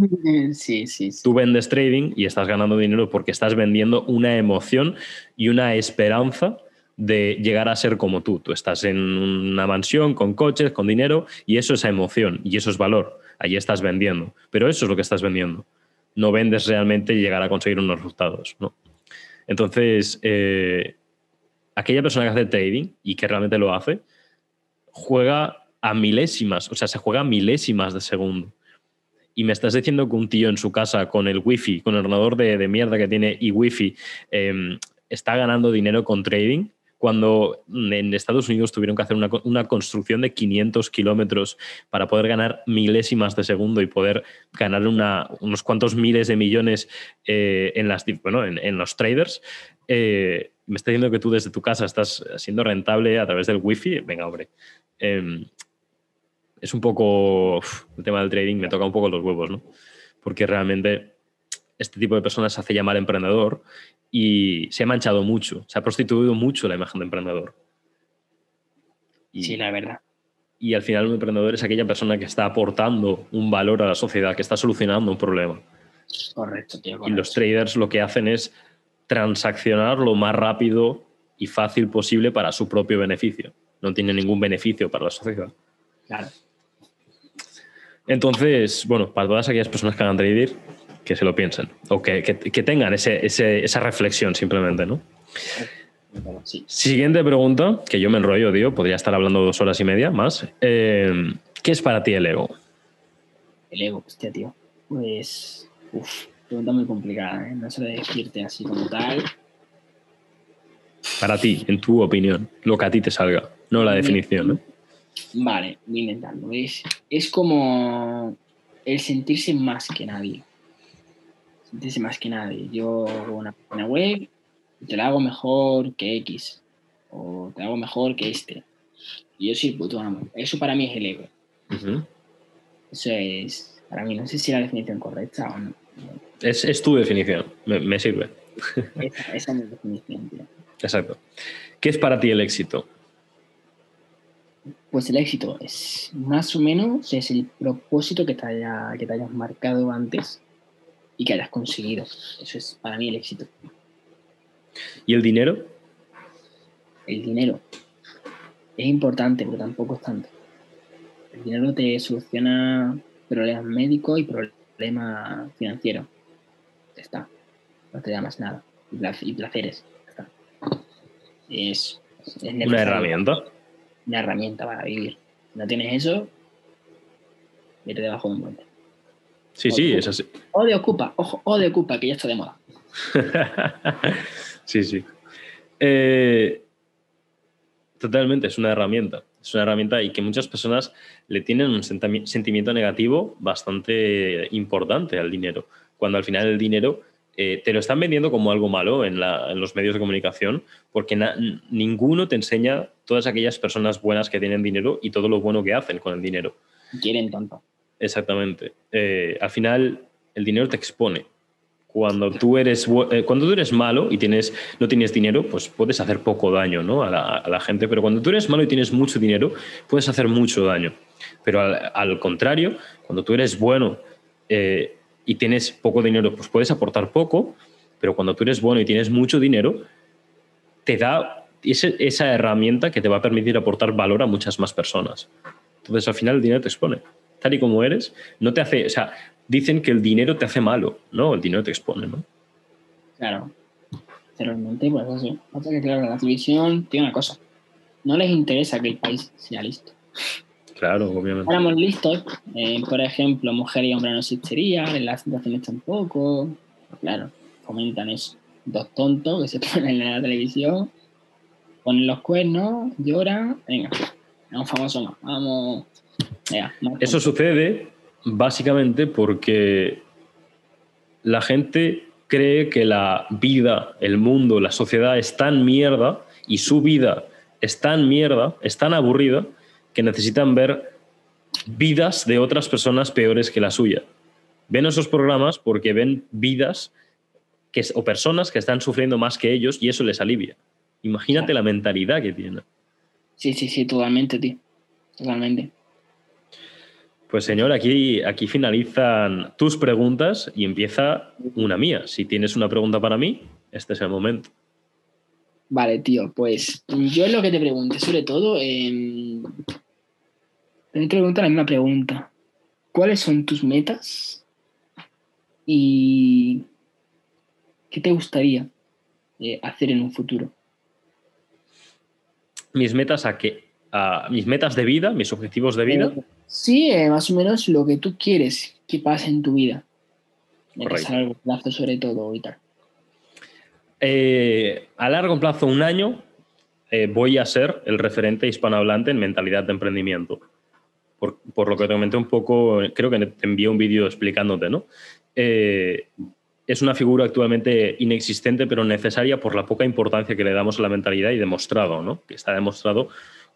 Sí, sí, Tú vendes trading y estás ganando dinero porque estás vendiendo una emoción y una esperanza de llegar a ser como tú. Tú estás en una mansión con coches, con dinero y eso es emoción y eso es valor. Allí estás vendiendo. Pero eso es lo que estás vendiendo. No vendes realmente llegar a conseguir unos resultados. ¿no? Entonces, eh, aquella persona que hace trading y que realmente lo hace, juega a milésimas, o sea, se juega a milésimas de segundo. Y me estás diciendo que un tío en su casa con el wifi, con el ordenador de, mierda que tiene y wifi, em, está ganando dinero con trading, cuando en Estados Unidos tuvieron que hacer una, construcción de 500 kilómetros para poder ganar milésimas de segundo y poder ganar unos cuantos miles de millones eh, en, los traders. Eh, me está diciendo que tú desde tu casa estás siendo rentable a través del wifi. Venga, hombre. Em, es un poco. el tema del trading me toca un poco los huevos, ¿no? Porque realmente este tipo de personas se hace llamar emprendedor y se ha manchado mucho, se ha prostituido mucho la imagen de emprendedor. sí, la verdad. Y al final un emprendedor es aquella persona que está aportando un valor a la sociedad, que está solucionando un problema. Correcto, tío. Y los traders lo que hacen es transaccionar lo más rápido y fácil posible para su propio beneficio no tiene ningún beneficio para la sociedad. Claro. Entonces, bueno, para todas aquellas personas que hagan trading, que se lo piensen o que, tengan esa reflexión simplemente, ¿no? Siguiente pregunta, que yo me enrollo, tío, podría estar hablando dos horas y media más. Eh, ¿Qué es para ti el ego? El ego, hostia, tío. Pues, pregunta muy complicada, ¿eh? No sé decirte así como tal. Para ti, en tu opinión, lo que a ti te salga no la definición, ¿no? Vale, voy intentando. Es, es como el sentirse más que nadie. Sentirse más que nadie. Yo hago una página web y te la hago mejor que X. o te hago mejor que este. Y yo soy puto amo. Eso para mí es el ego. Eso es, para mí, no sé si es la definición correcta o no. Es, es tu definición, me, me sirve. Esa, esa es mi definición, tío. Exacto. ¿Qué es para ti el éxito? Pues el éxito es más o menos es el propósito que te, haya, que te hayas marcado antes y que hayas conseguido. Eso es para mí el éxito. ¿Y el dinero? El dinero es importante, pero tampoco es tanto. El dinero te soluciona problemas médicos y problemas financieros. Ya está. No te da más nada. Y plac- y placeres. Ya está. Es, es Una herramienta. Una herramienta para vivir. No tienes eso, vete debajo de un puente. Sí, sí, es así. O de ocupa, ojo, o de ocupa, que ya está de moda. sí, sí. Eh, totalmente, es una herramienta. Es una herramienta y que muchas personas le tienen un sentimiento negativo bastante importante al dinero. Cuando al final el dinero eh, te lo están vendiendo como algo malo en, la- en los medios de comunicación, porque ninguno te enseña todas aquellas personas buenas que tienen dinero y todo lo bueno que hacen con el dinero. Quieren tanto. Exactamente. Eh, al final, el dinero te expone. Cuando tú eres, eh, cuando tú eres malo y tienes, no tienes dinero, pues puedes hacer poco daño ¿no? a, la, a la gente. Pero cuando tú eres malo y tienes mucho dinero, puedes hacer mucho daño. Pero al, al contrario, cuando tú eres bueno eh, y tienes poco dinero, pues puedes aportar poco. Pero cuando tú eres bueno y tienes mucho dinero, te da ese- esa herramienta que te va a permitir aportar valor a muchas más personas. Entonces, al final, el dinero te expone. Tal y como eres, no te hace. O sea, dicen que el dinero te hace malo, ¿no? El dinero te expone, ¿no? Claro. Realmente, pues eso. Pasa que, claro, la televisión tiene una cosa. No les interesa que el país sea listo. Claro, obviamente. Éramos listos, eh, por ejemplo, mujer y hombre no existiría, en las situaciones tampoco. Claro, comentan eso. Dos tontos que se ponen en la televisión, ponen los cuernos, lloran, venga, es un famoso más, vamos. Venga, más Eso sucede básicamente porque la gente cree que la vida, el mundo, la sociedad es tan mierda y su vida es tan mierda, es tan aburrida, que necesitan ver vidas de otras personas peores que la suya. Ven esos programas porque ven vidas que, o personas que están sufriendo más que ellos y eso les alivia. Imagínate la mentalidad que tienen. Sí, sí, sí, totalmente, tío. Totalmente. Pues señor, aquí, aquí finalizan tus preguntas y empieza una mía. Si tienes una pregunta para mí, este es el momento. Vale, tío, pues yo lo que te pregunté, sobre todo, eh, te pregunto la misma pregunta. ¿Cuáles son tus metas? ¿Y qué te gustaría eh, hacer en un futuro? Mis metas a qué? A mis metas de vida, mis objetivos de vida. Eh, sí, eh, más o menos lo que tú quieres que pase en tu vida. A largo plazo, sobre todo, y tal. Eh, a largo plazo, un año, eh, voy a ser el referente hispanohablante en mentalidad de emprendimiento. Por, por lo que te comenté un poco, creo que te envié un vídeo explicándote, ¿no? Es una figura actualmente inexistente, pero necesaria por la poca importancia que le damos a la mentalidad y demostrado, ¿no? Que está demostrado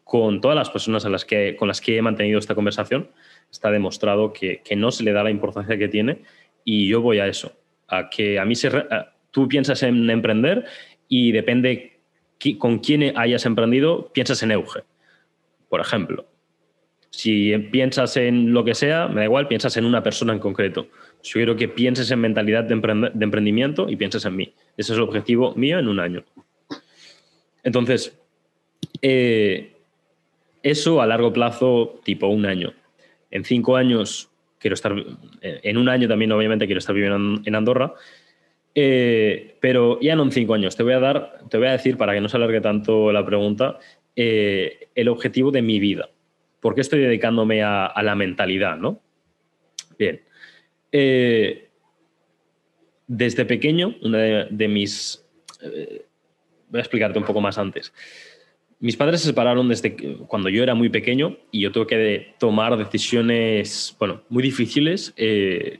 con todas las personas a las que, con las que he mantenido esta conversación, está demostrado que, que no se le da la importancia que tiene y yo voy a eso, a que a mí se... a- tú piensas en emprender y depende qui- con quién hayas emprendido, piensas en Euge, por ejemplo. Si piensas en lo que sea, me da igual, piensas en una persona en concreto. Yo quiero que pienses en mentalidad de, de emprendimiento y pienses en mí. Ese es el objetivo mío en un año. Entonces, eh, eso a largo plazo, tipo un año. En cinco años, quiero estar, eh, en un año también obviamente quiero estar viviendo en Andorra, eh, pero ya no en cinco años. Te voy a dar, te voy a decir, para que no se alargue tanto la pregunta, eh, el objetivo de mi vida. ¿Por qué estoy dedicándome a, la mentalidad? ¿no? Bien. Desde pequeño, una de, mis... voy a explicarte un poco más antes. Mis padres se separaron desde cuando yo era muy pequeño y yo tuve que tomar decisiones, bueno, muy difíciles eh,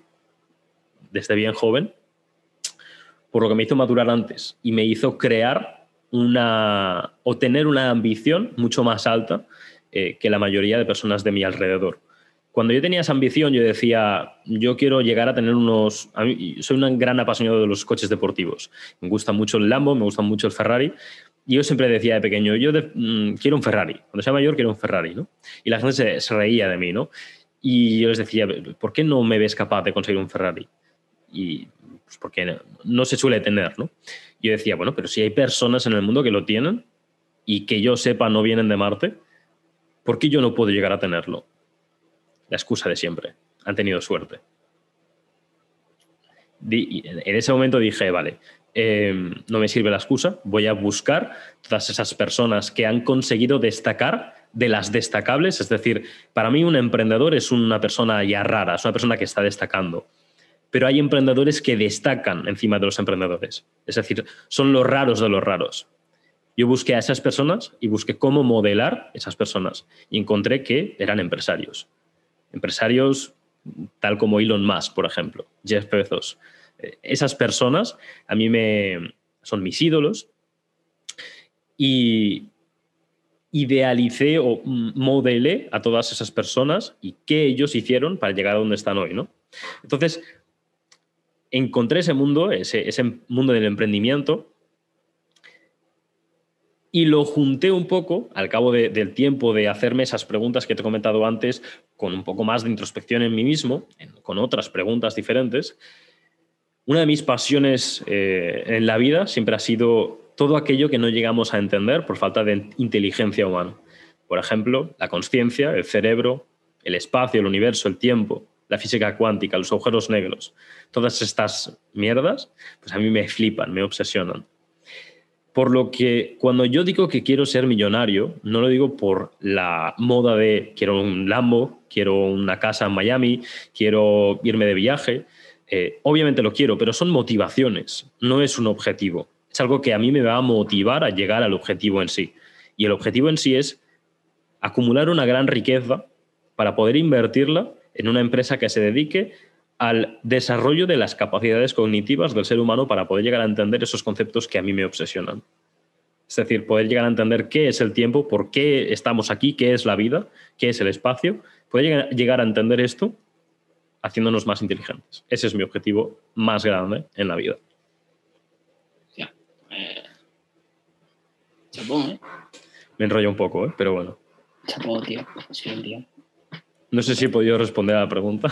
desde bien joven, por lo que me hizo madurar antes y me hizo crear una, o tener una ambición mucho más alta eh, que la mayoría de personas de mi alrededor. Cuando yo tenía esa ambición, yo decía, yo quiero llegar a tener unos... soy un gran apasionado de los coches deportivos. Me gusta mucho el Lambo, me gusta mucho el Ferrari. Yo siempre decía de pequeño, yo mm, quiero un Ferrari. Cuando sea mayor, quiero un Ferrari, ¿no? Y la gente se, se reía de mí, ¿no? Y yo les decía, ¿por qué no me ves capaz de conseguir un Ferrari? Y pues porque no, se suele tener, ¿no? Yo decía, bueno, pero si hay personas en el mundo que lo tienen y que yo sepa no vienen de Marte, ¿por qué yo no puedo llegar a tenerlo? La excusa de siempre. Han tenido suerte. En ese momento dije, vale, em, no me sirve la excusa, voy a buscar todas esas personas que han conseguido destacar de las destacables. Es decir, para mí un emprendedor es una persona ya rara, es una persona que está destacando. Pero hay emprendedores que destacan encima de los emprendedores. Es decir, son los raros de los raros. Yo busqué a esas personas y busqué cómo modelar esas personas. Y encontré que eran empresarios. Empresarios tal como Elon Musk, por ejemplo, Jeff Bezos. Esas personas a mí me son mis ídolos y, idealicé o modelé a todas esas personas y qué ellos hicieron para llegar a donde están hoy, ¿no? Entonces, encontré ese mundo, ese, mundo del emprendimiento, y lo junté un poco, al cabo del tiempo de hacerme esas preguntas que te he comentado antes, con un poco más de introspección en mí mismo, con otras preguntas diferentes. Una de mis pasiones eh, en la vida siempre ha sido todo aquello que no llegamos a entender por falta de inteligencia humana. Por ejemplo, la conciencia, el cerebro, el espacio, el universo, el tiempo, la física cuántica, los agujeros negros. Todas estas mierdas, pues a mí me flipan, me obsesionan. Por lo que cuando yo digo que quiero ser millonario, no lo digo por la moda de quiero un Lambo, quiero una casa en Miami, quiero irme de viaje. Eh, obviamente lo quiero, pero son motivaciones, no es un objetivo es algo que a mí me va a motivar a llegar al objetivo en sí. Y el objetivo en sí es acumular una gran riqueza para poder invertirla en una empresa que se dedique al desarrollo de las capacidades cognitivas del ser humano para poder llegar a entender esos conceptos que a mí me obsesionan. Es decir, poder llegar a entender qué es el tiempo, por qué estamos aquí, qué es la vida, qué es el espacio, poder llegar a entender esto haciéndonos más inteligentes. Ese es mi objetivo más grande en la vida. Chapó, ¿eh? Me enrollo un poco, ¿eh? Pero bueno. Chapó, tío. Sí, tío. No sé si he podido responder a la pregunta.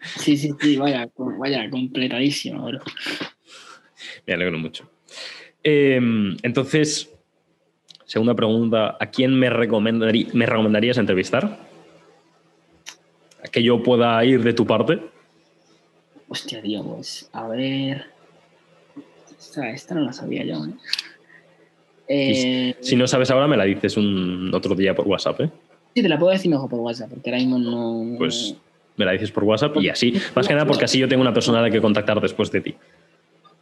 sí, sí, sí, vaya, vaya, completadísimo, bro. Me alegro mucho. Em, entonces, segunda pregunta, ¿a quién me, me recomendarías entrevistar? ¿A que yo pueda ir de tu parte? Hostia, tío, pues, a ver... Esta, esta no la sabía yo, ¿eh? Eh, si no sabes ahora, me la dices un otro día por WhatsApp, ¿eh? Sí, te la puedo decir mejor por WhatsApp, porque ahora mismo no. Pues me la dices por WhatsApp y así. Más que nada porque así yo tengo una persona a la que contactar después de ti.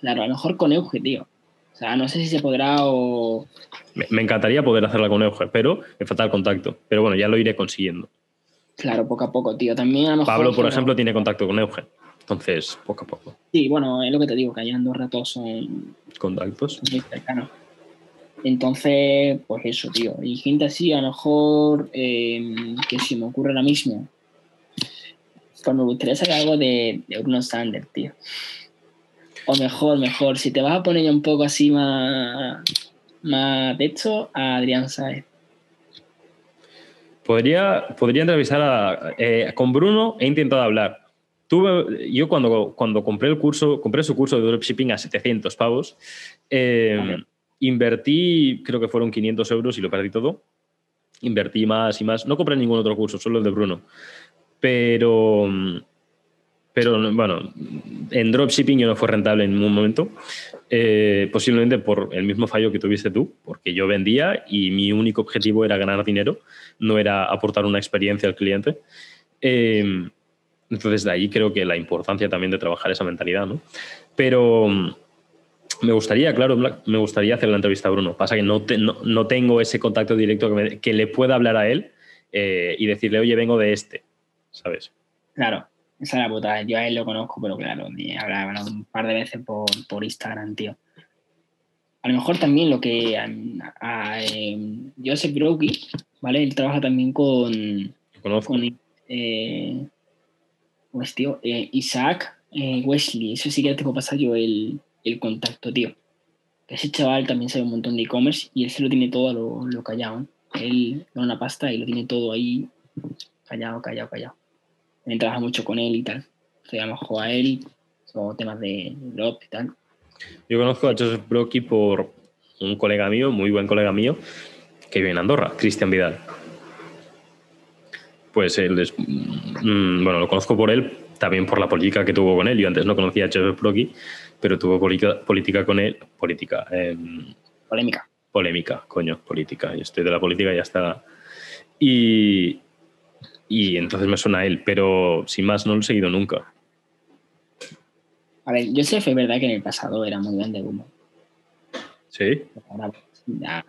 Claro, a lo mejor con Euge, tío. O sea, no sé si se podrá o. Me, encantaría poder hacerla con Euge, pero me falta el contacto. Pero bueno, ya lo iré consiguiendo. Claro, poco a poco, tío. También a lo mejor. Pablo, por ejemplo, tiene contacto con Euge. Entonces, poco a poco. Sí, bueno, es lo que te digo, que allá en Andorra todos son. Contactos. Muy cercanos. Entonces, pues eso, tío. Y gente así, a lo mejor, eh, que si me ocurre ahora mismo, pues me gustaría sacar algo de, de Bruno Sanders, tío. O mejor, mejor, si te vas a poner ya un poco así más, más de hecho, a Adrián Saez. Podría, podría entrevistar a, eh, con Bruno, he intentado hablar. Tuve, yo cuando, cuando compré el curso, compré su curso de dropshipping a 700 pavos, eh, Invertí, creo que fueron 500 euros y lo perdí todo. Invertí más y más. No compré ningún otro curso, solo el de Bruno. Pero, pero bueno, en dropshipping yo no fue rentable en ningún momento. Eh, posiblemente por el mismo fallo que tuviste tú, porque yo vendía y mi único objetivo era ganar dinero, no era aportar una experiencia al cliente. Eh, entonces, de ahí creo que la importancia también de trabajar esa mentalidad, ¿no? Pero me gustaría, claro, me gustaría hacer la entrevista a Bruno. Pasa que no, no, tengo ese contacto directo que, le pueda hablar a él eh, y decirle, oye, vengo de este, ¿sabes? Claro, esa es la puta. Yo a él lo conozco, pero claro, me hablado un par de veces por, Instagram, tío. a lo mejor también lo que a, a, em, Joseph Brokey, ¿vale? Él trabaja también con, Conozco. con eh, ¿cómo es, tío? Eh, Isaac eh, Wesley. Eso sí que te puedo pasar yo el, el contacto, tío. Ese chaval también sabe un montón de e-commerce y él se lo tiene todo a lo, lo callado. ¿eh? Él da una pasta y lo tiene todo ahí callado, callado, callado. También trabaja mucho con él y tal. O sea, a lo mejor a él, son temas de blog y tal. Yo conozco a Joseph Brocky por un colega mío, muy buen colega mío, que vive en Andorra, Cristian Vidal. Pues él es. mm, bueno, lo conozco por él, también por la política que tuvo con él. Yo antes no conocía a Joseph Brocky, pero tuvo política, política con él. Política. em, Polémica. polémica, coño, política. Yo estoy de la política y ya está. Y, y entonces me suena a él, pero sin más no lo he seguido nunca. A ver, Joseph es verdad que en el pasado era muy grande humo. ¿Sí? Ahora, ya.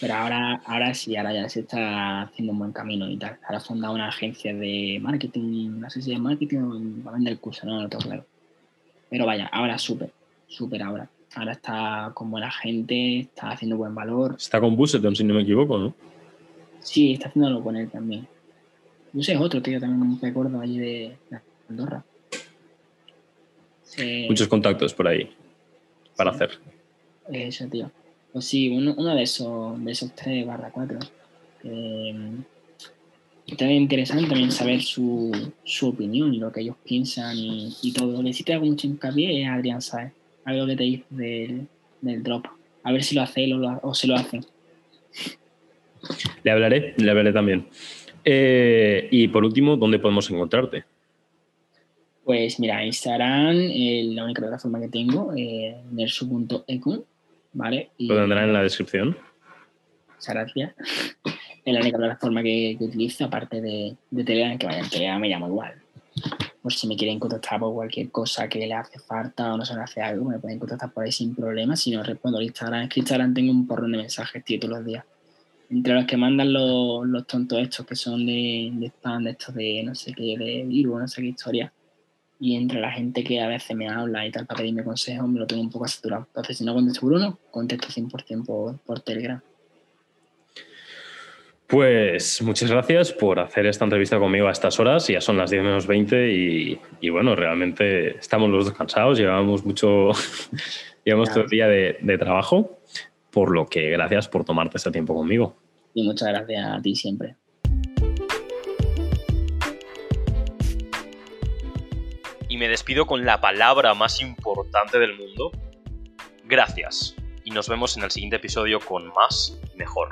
Pero ahora, ahora sí, ahora ya se está haciendo un buen camino y tal. Ahora ha fundado una agencia de marketing, no sé si es marketing o va a vender el curso, no, no lo tengo claro. Pero vaya, ahora súper, súper ahora. Ahora está con buena gente, está haciendo buen valor. Está con Busseton, si no me equivoco, ¿no? Sí, está haciéndolo con él también. No sé, es otro tío también, un recuerdo allí de, Andorra. Sí. Muchos contactos por ahí para Sí. hacer. Eso, tío. Pues sí, uno, uno de esos de esos 3 barra 4. Eh, también interesante también saber su, su opinión, lo que ellos piensan y, y todo. Lo que sí te hago mucho hincapié es Adrián Saez. Algo que te dice del, del drop. A ver si lo hace él o, lo- o se lo hacen. Le hablaré, le hablaré también. Eh, y por último, ¿dónde podemos encontrarte? Pues mira, Instagram, eh, la única plataforma que tengo, eh, ¿vale? Y Lo tendrán en la descripción. muchas gracias. Es la única plataforma que, que utilizo, aparte de, de Telegram, que vaya, en Telegram me llamo igual. Por si me quieren contactar por cualquier cosa que le hace falta o no se le hace algo, me pueden contactar por ahí sin problema. Si no respondo al Instagram, es que Instagram tengo un porrón de mensajes, tío, todos los días. Entre los que mandan los, los tontos estos que son de, de spam, de estos de no sé qué, de virus, no sé qué historia. Y entre la gente que a veces me habla y tal para pedirme consejos, me lo tengo un poco saturado. Entonces, si no contesto por uno, contesto 100% por, por Telegram. Pues muchas gracias por hacer esta entrevista conmigo a estas horas. Ya son las 10 menos 20 y, y bueno, realmente estamos los dos cansados. Llevamos mucho, llevamos todo el día de, de trabajo, por lo que gracias por tomarte este tiempo conmigo. Y muchas gracias a ti siempre. Y me despido con la palabra más importante del mundo. Gracias. Y nos vemos en el siguiente episodio con más y mejor.